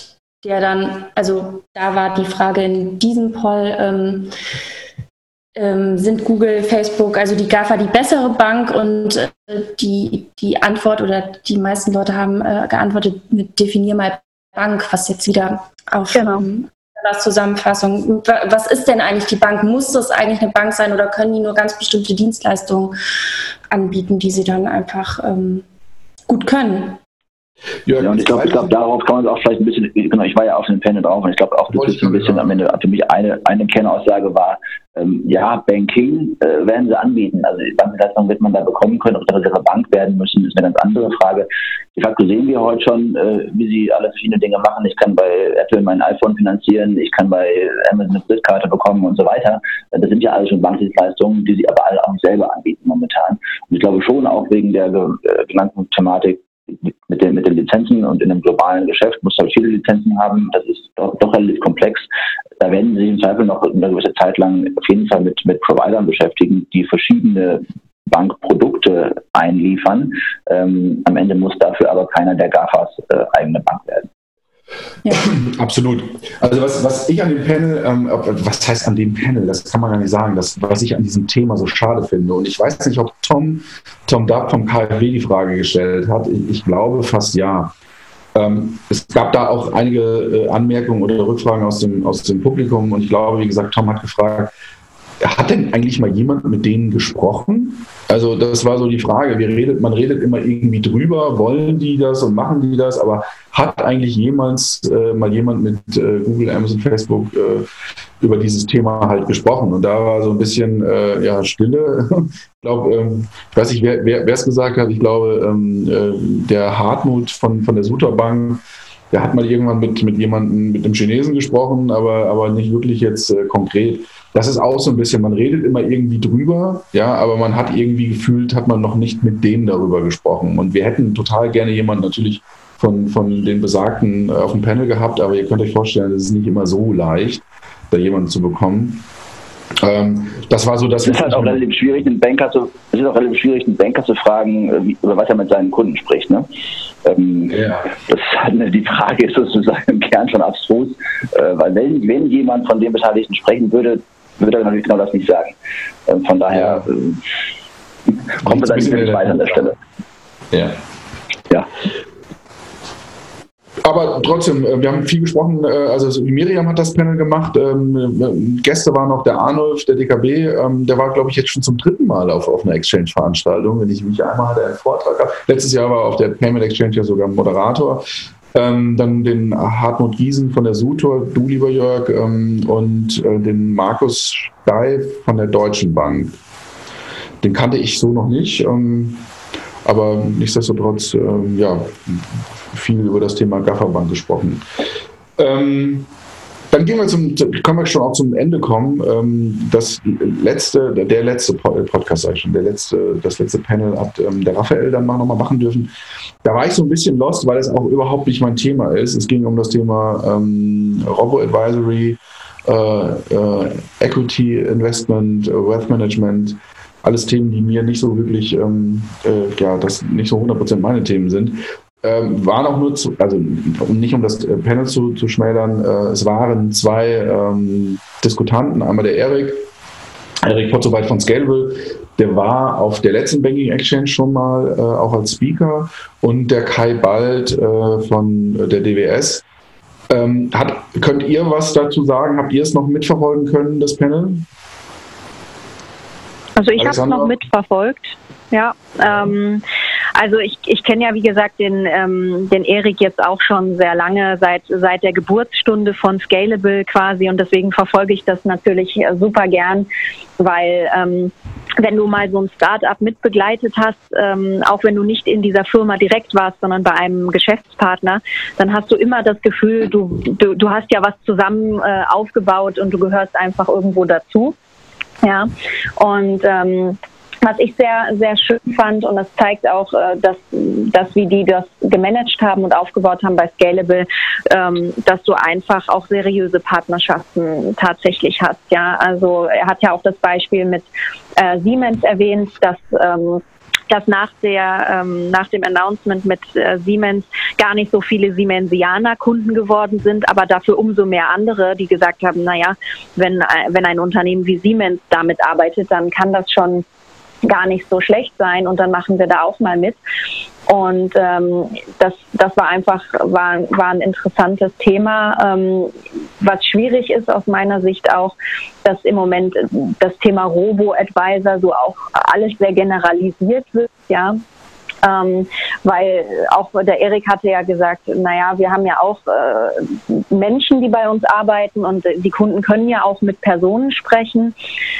A: der dann, also da war die Frage in diesem Poll, ähm, sind Google, Facebook, also die GAFA die bessere Bank und äh, die, die Antwort oder die meisten Leute haben äh, geantwortet mit definier mal Bank, was jetzt wieder auf genau. ähm, Zusammenfassung. Was ist denn eigentlich die Bank? Muss das eigentlich eine Bank sein oder können die nur ganz bestimmte Dienstleistungen anbieten, die sie dann einfach ähm, gut können?
C: Ja, ja und ich glaube, ich glaube, darauf kann man auch vielleicht ein bisschen, genau, ich war ja auf dem Panel drauf und ich glaube auch, das ist ein bisschen am Ende für mich eine, eine Kernaussage war, ähm, ja, Banking äh, werden sie anbieten. Also Bankleistung wird man da bekommen können, ob das ihre Bank werden müssen, ist eine ganz andere Frage. De facto sehen wir heute schon, äh, wie sie alle verschiedene Dinge machen. Ich kann bei Apple mein iPhone finanzieren, ich kann bei Amazon eine Kreditkarte bekommen und so weiter. Äh, das sind ja alles schon Bankdienstleistungen, die sie aber alle auch selber anbieten momentan. Und ich glaube schon auch wegen der äh, genannten Thematik, mit den, mit den Lizenzen und in einem globalen Geschäft muss halt viele Lizenzen haben. Das ist doch, doch relativ komplex. Da werden Sie im Zweifel noch eine gewisse Zeit lang auf jeden Fall mit, mit Providern beschäftigen, die verschiedene Bankprodukte einliefern. Ähm, am Ende muss dafür aber keiner der GAFAs äh, eigene Bank werden.
D: Absolut. Also was, was ich an dem Panel, ähm, was heißt an dem Panel, das kann man gar nicht sagen, das, was ich an diesem Thema so schade finde. Und ich weiß nicht, ob Tom, Tom Dapp vom KfW die Frage gestellt hat. Ich, ich glaube fast ja. Ähm, es gab da auch einige äh, Anmerkungen oder Rückfragen aus dem, aus dem Publikum und ich glaube, wie gesagt, Tom hat gefragt, hat denn eigentlich mal jemand mit denen gesprochen? Also das war so die Frage. Wir redet, man redet immer irgendwie drüber, wollen die das und machen die das, aber hat eigentlich jemals äh, mal jemand mit äh, Google, Amazon, Facebook äh, über dieses Thema halt gesprochen? Und da war so ein bisschen äh, ja Stille. ich glaube, ähm, ich weiß nicht, wer es gesagt hat. Ich glaube, ähm, äh, der Hartmut von, von der Suter Bank, der hat mal irgendwann mit, mit jemandem, mit einem Chinesen gesprochen, aber, aber nicht wirklich jetzt äh, konkret das ist auch so ein bisschen, man redet immer irgendwie drüber, ja, aber man hat irgendwie gefühlt, hat man noch nicht mit dem darüber gesprochen. Und wir hätten total gerne jemanden natürlich von, von den Besagten äh, auf dem Panel gehabt, aber ihr könnt euch vorstellen, es ist nicht immer so leicht, da jemanden zu bekommen. Ähm, das war so das.
C: Es ist halt auch relativ schwierig, einen Banker zu, es ist auch relativ schwierig, einen Banker zu fragen, äh, über was er mit seinen Kunden spricht. Ne? Ähm, ja. Das halt, die Frage ist sozusagen im Kern schon abstrus, äh, weil wenn, wenn jemand von den Beteiligten sprechen würde, würde er natürlich genau das nicht sagen. Ähm, von daher ja. äh, kommen wir da nicht weiter an der Stelle.
D: Ja.
C: Ja.
D: Aber trotzdem, äh, wir haben viel gesprochen, äh, also Miriam hat das Panel gemacht, ähm, Gäste waren noch der Arnulf, der DKB, ähm, der war, glaube ich, jetzt schon zum dritten Mal auf, auf einer Exchange-Veranstaltung, wenn ich mich einmal hatte, einen Vortrag habe. Letztes Jahr war auf der Payment Exchange ja sogar Moderator. Ähm, dann den Hartmut Giesen von der Sutor, du lieber Jörg, und äh, den Markus Steif von der Deutschen Bank. Den kannte ich so noch nicht, aber nichtsdestotrotz, ähm, ja, viel über das Thema Gafferbank gesprochen. Ähm, dann gehen wir zum, können wir schon auch zum Ende kommen. Ähm, das letzte, der letzte Podcast, sag ich schon, der letzte, das letzte Panel hat ähm, der Raphael dann nochmal machen dürfen. Da war ich so ein bisschen lost, weil es auch überhaupt nicht mein Thema ist. Es ging um das Thema ähm, Robo-Advisory, äh, äh, Equity Investment, äh, Wealth Management, alles Themen, die mir nicht so wirklich, ähm, äh, ja, das nicht so 100% meine Themen sind. Ähm, waren auch nur, zu, also nicht um das Panel zu, zu schmälern, äh, es waren zwei ähm, Diskutanten, einmal der Erik, Erik Potzowait von Scalable, der war auf der letzten Banking Exchange schon mal äh, auch als Speaker und der Kai Bald äh, von der DWS. Ähm, hat, könnt ihr was dazu sagen? Habt ihr es noch mitverfolgen können, das Panel?
B: Also ich habe es noch mitverfolgt. Ja, ähm, also ich, ich kenne ja wie gesagt den, ähm, den Erik jetzt auch schon sehr lange, seit, seit der Geburtsstunde von Scalable quasi und deswegen verfolge ich das natürlich äh, super gern, weil ähm, wenn du mal so ein Start-up mitbegleitet hast, ähm, auch wenn du nicht in dieser Firma direkt warst, sondern bei einem Geschäftspartner, dann hast du immer das Gefühl, du, du, du hast ja was zusammen äh, aufgebaut und du gehörst einfach irgendwo dazu. Ja, und ähm, was ich sehr, sehr schön fand und das zeigt auch, äh, dass, dass wie die das gemanagt haben und aufgebaut haben bei Scalable, ähm, dass du einfach auch seriöse Partnerschaften tatsächlich hast. Ja, also er hat ja auch das Beispiel mit äh, Siemens erwähnt, dass ähm, dass nach der ähm, nach dem Announcement mit äh, Siemens gar nicht so viele Siemensianer Kunden geworden sind, aber dafür umso mehr andere, die gesagt haben, naja, wenn äh, wenn ein Unternehmen wie Siemens damit arbeitet, dann kann das schon gar nicht so schlecht sein und dann machen wir da auch mal mit. Und ähm, das, das war einfach war, war ein interessantes Thema. Ähm, was schwierig ist aus meiner Sicht auch, dass im Moment das Thema Robo-Advisor so auch alles sehr generalisiert wird. Ja, ähm, weil auch der Erik hatte ja gesagt, naja, wir haben ja auch äh, Menschen, die bei uns arbeiten und die Kunden können ja auch mit Personen sprechen.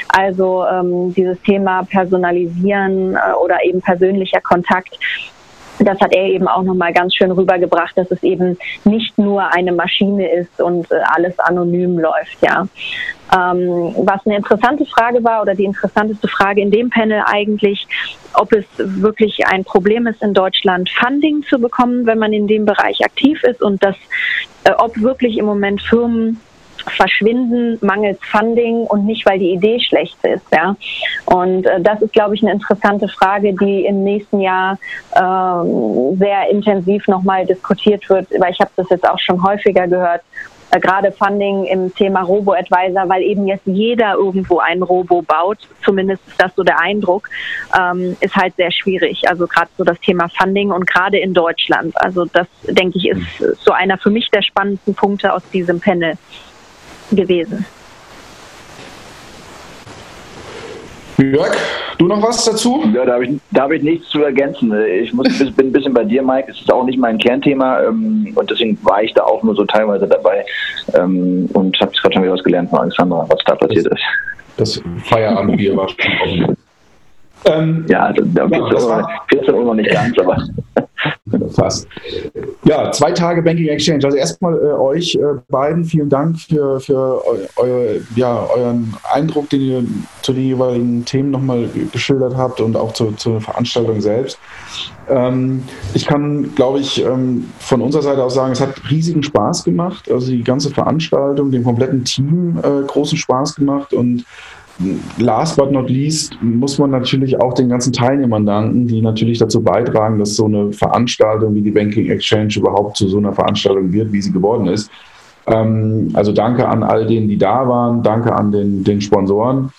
B: Also ähm, dieses Thema Personalisieren äh, oder eben persönlicher Kontakt das hat er eben auch nochmal ganz schön rübergebracht, dass es eben nicht nur eine Maschine ist und äh, alles anonym läuft, ja. Ähm, was eine interessante Frage war oder die interessanteste Frage in dem Panel eigentlich, ob es wirklich ein Problem ist, in Deutschland Funding zu bekommen, wenn man in dem Bereich aktiv ist und dass, äh, ob wirklich im Moment Firmen verschwinden mangels Funding und nicht, weil die Idee schlecht ist. Ja. Und äh, das ist, glaube ich, eine interessante Frage, die im nächsten Jahr ähm, sehr intensiv nochmal diskutiert wird, weil ich habe das jetzt auch schon häufiger gehört, äh, gerade Funding im Thema Robo-Advisor, weil eben jetzt jeder irgendwo einen Robo baut, zumindest ist das so der Eindruck, ähm, ist halt sehr schwierig. Also gerade so das Thema Funding und gerade in Deutschland. Also das, denke ich, ist so einer für mich der spannendsten Punkte aus diesem Panel gewesen.
D: Jörg, du noch was dazu?
C: Ja, da habe ich, hab ich nichts zu ergänzen. Ich muss, bin ein bisschen bei dir, Mike. Es ist auch nicht mein Kernthema ähm, und deswegen war ich da auch nur so teilweise dabei ähm, und habe gerade schon wieder was gelernt von Alexandra, was da passiert
D: das,
C: ist.
D: Das Feierabendbier war schon offen.
C: Ähm, ja, also, da ja, 14 Uhr noch nicht ganz, aber.
D: Fast. Ja, zwei Tage Banking Exchange. Also erstmal äh, euch äh, beiden vielen Dank für, für eu, eu, ja, euren Eindruck, den ihr zu den jeweiligen Themen nochmal geschildert habt und auch zu, zur Veranstaltung selbst. Ähm, ich kann, glaube ich, ähm, von unserer Seite aus sagen, es hat riesigen Spaß gemacht. Also die ganze Veranstaltung, dem kompletten Team äh, großen Spaß gemacht und last but not least muss man natürlich auch den ganzen Teilnehmern danken, die natürlich dazu beitragen, dass so eine Veranstaltung wie die Banking Exchange überhaupt zu so einer Veranstaltung wird, wie sie geworden ist. Ähm, also danke an all denen, die da waren, danke an den, den Sponsoren.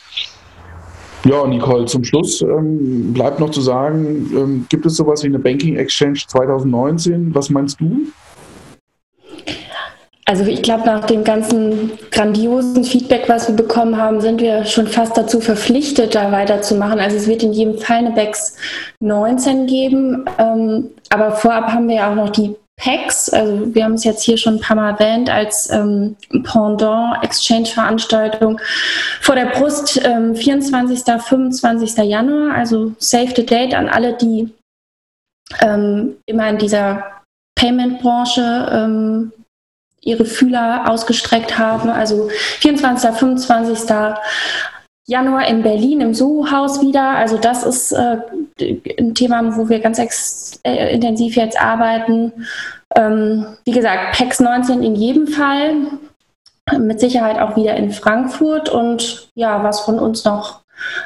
D: Ja, Nicole, zum Schluss ähm, bleibt noch zu sagen, ähm, gibt es sowas wie eine Banking Exchange 2019? Was meinst du?
A: Also ich glaube, nach dem ganzen grandiosen Feedback, was wir bekommen haben, sind wir schon fast dazu verpflichtet, da weiterzumachen. Also es wird in jedem Fall eine BEX 19 geben. Ähm, aber vorab haben wir ja auch noch die PEX, also wir haben es jetzt hier schon ein paar Mal erwähnt, als ähm, Pendant-Exchange-Veranstaltung vor der Brust ähm, 24. 25. Januar, also Save the Date an alle, die ähm, immer in dieser Payment-Branche ähm, ihre Fühler ausgestreckt haben. Also 24. 25. Januar in Berlin im Soho-Haus wieder. Also das ist äh, ein Thema, wo wir ganz äh, intensiv jetzt arbeiten. Ähm, wie gesagt, PEX 19 in jedem Fall. Mit Sicherheit auch wieder in Frankfurt. Und ja, was von uns noch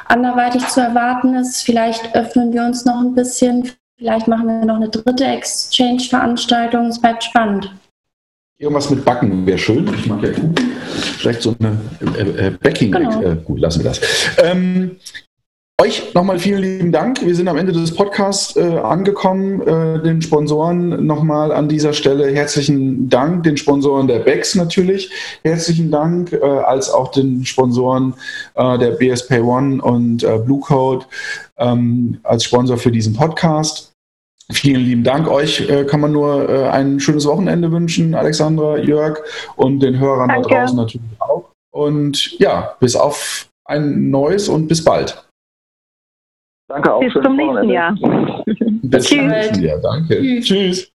A: anderweitig zu erwarten ist, vielleicht öffnen wir uns noch ein bisschen. Vielleicht machen wir noch eine dritte Exchange-Veranstaltung. Es bleibt spannend.
D: Irgendwas mit Backen wäre schön. Ich mag ja Kuchen. Vielleicht so eine äh, äh, Backing. Genau. Äh, gut, lassen wir das. Ähm, euch nochmal vielen lieben Dank. Wir sind am Ende des Podcasts äh, angekommen. Äh, den Sponsoren nochmal an dieser Stelle herzlichen Dank. Den Sponsoren der BEX natürlich herzlichen Dank, äh, als auch den Sponsoren der BSP One und Blue Code ähm, als Sponsor für diesen Podcast. Vielen lieben Dank. Euch äh, kann man nur äh, ein schönes Wochenende wünschen, Alexandra, Jörg und den Hörern Danke. da draußen natürlich auch. Und ja, bis auf ein neues und bis bald.
B: Danke auch. Bis zum nächsten Jahr.
D: Bis zum nächsten Jahr. Danke. Tschüss. Tschüss.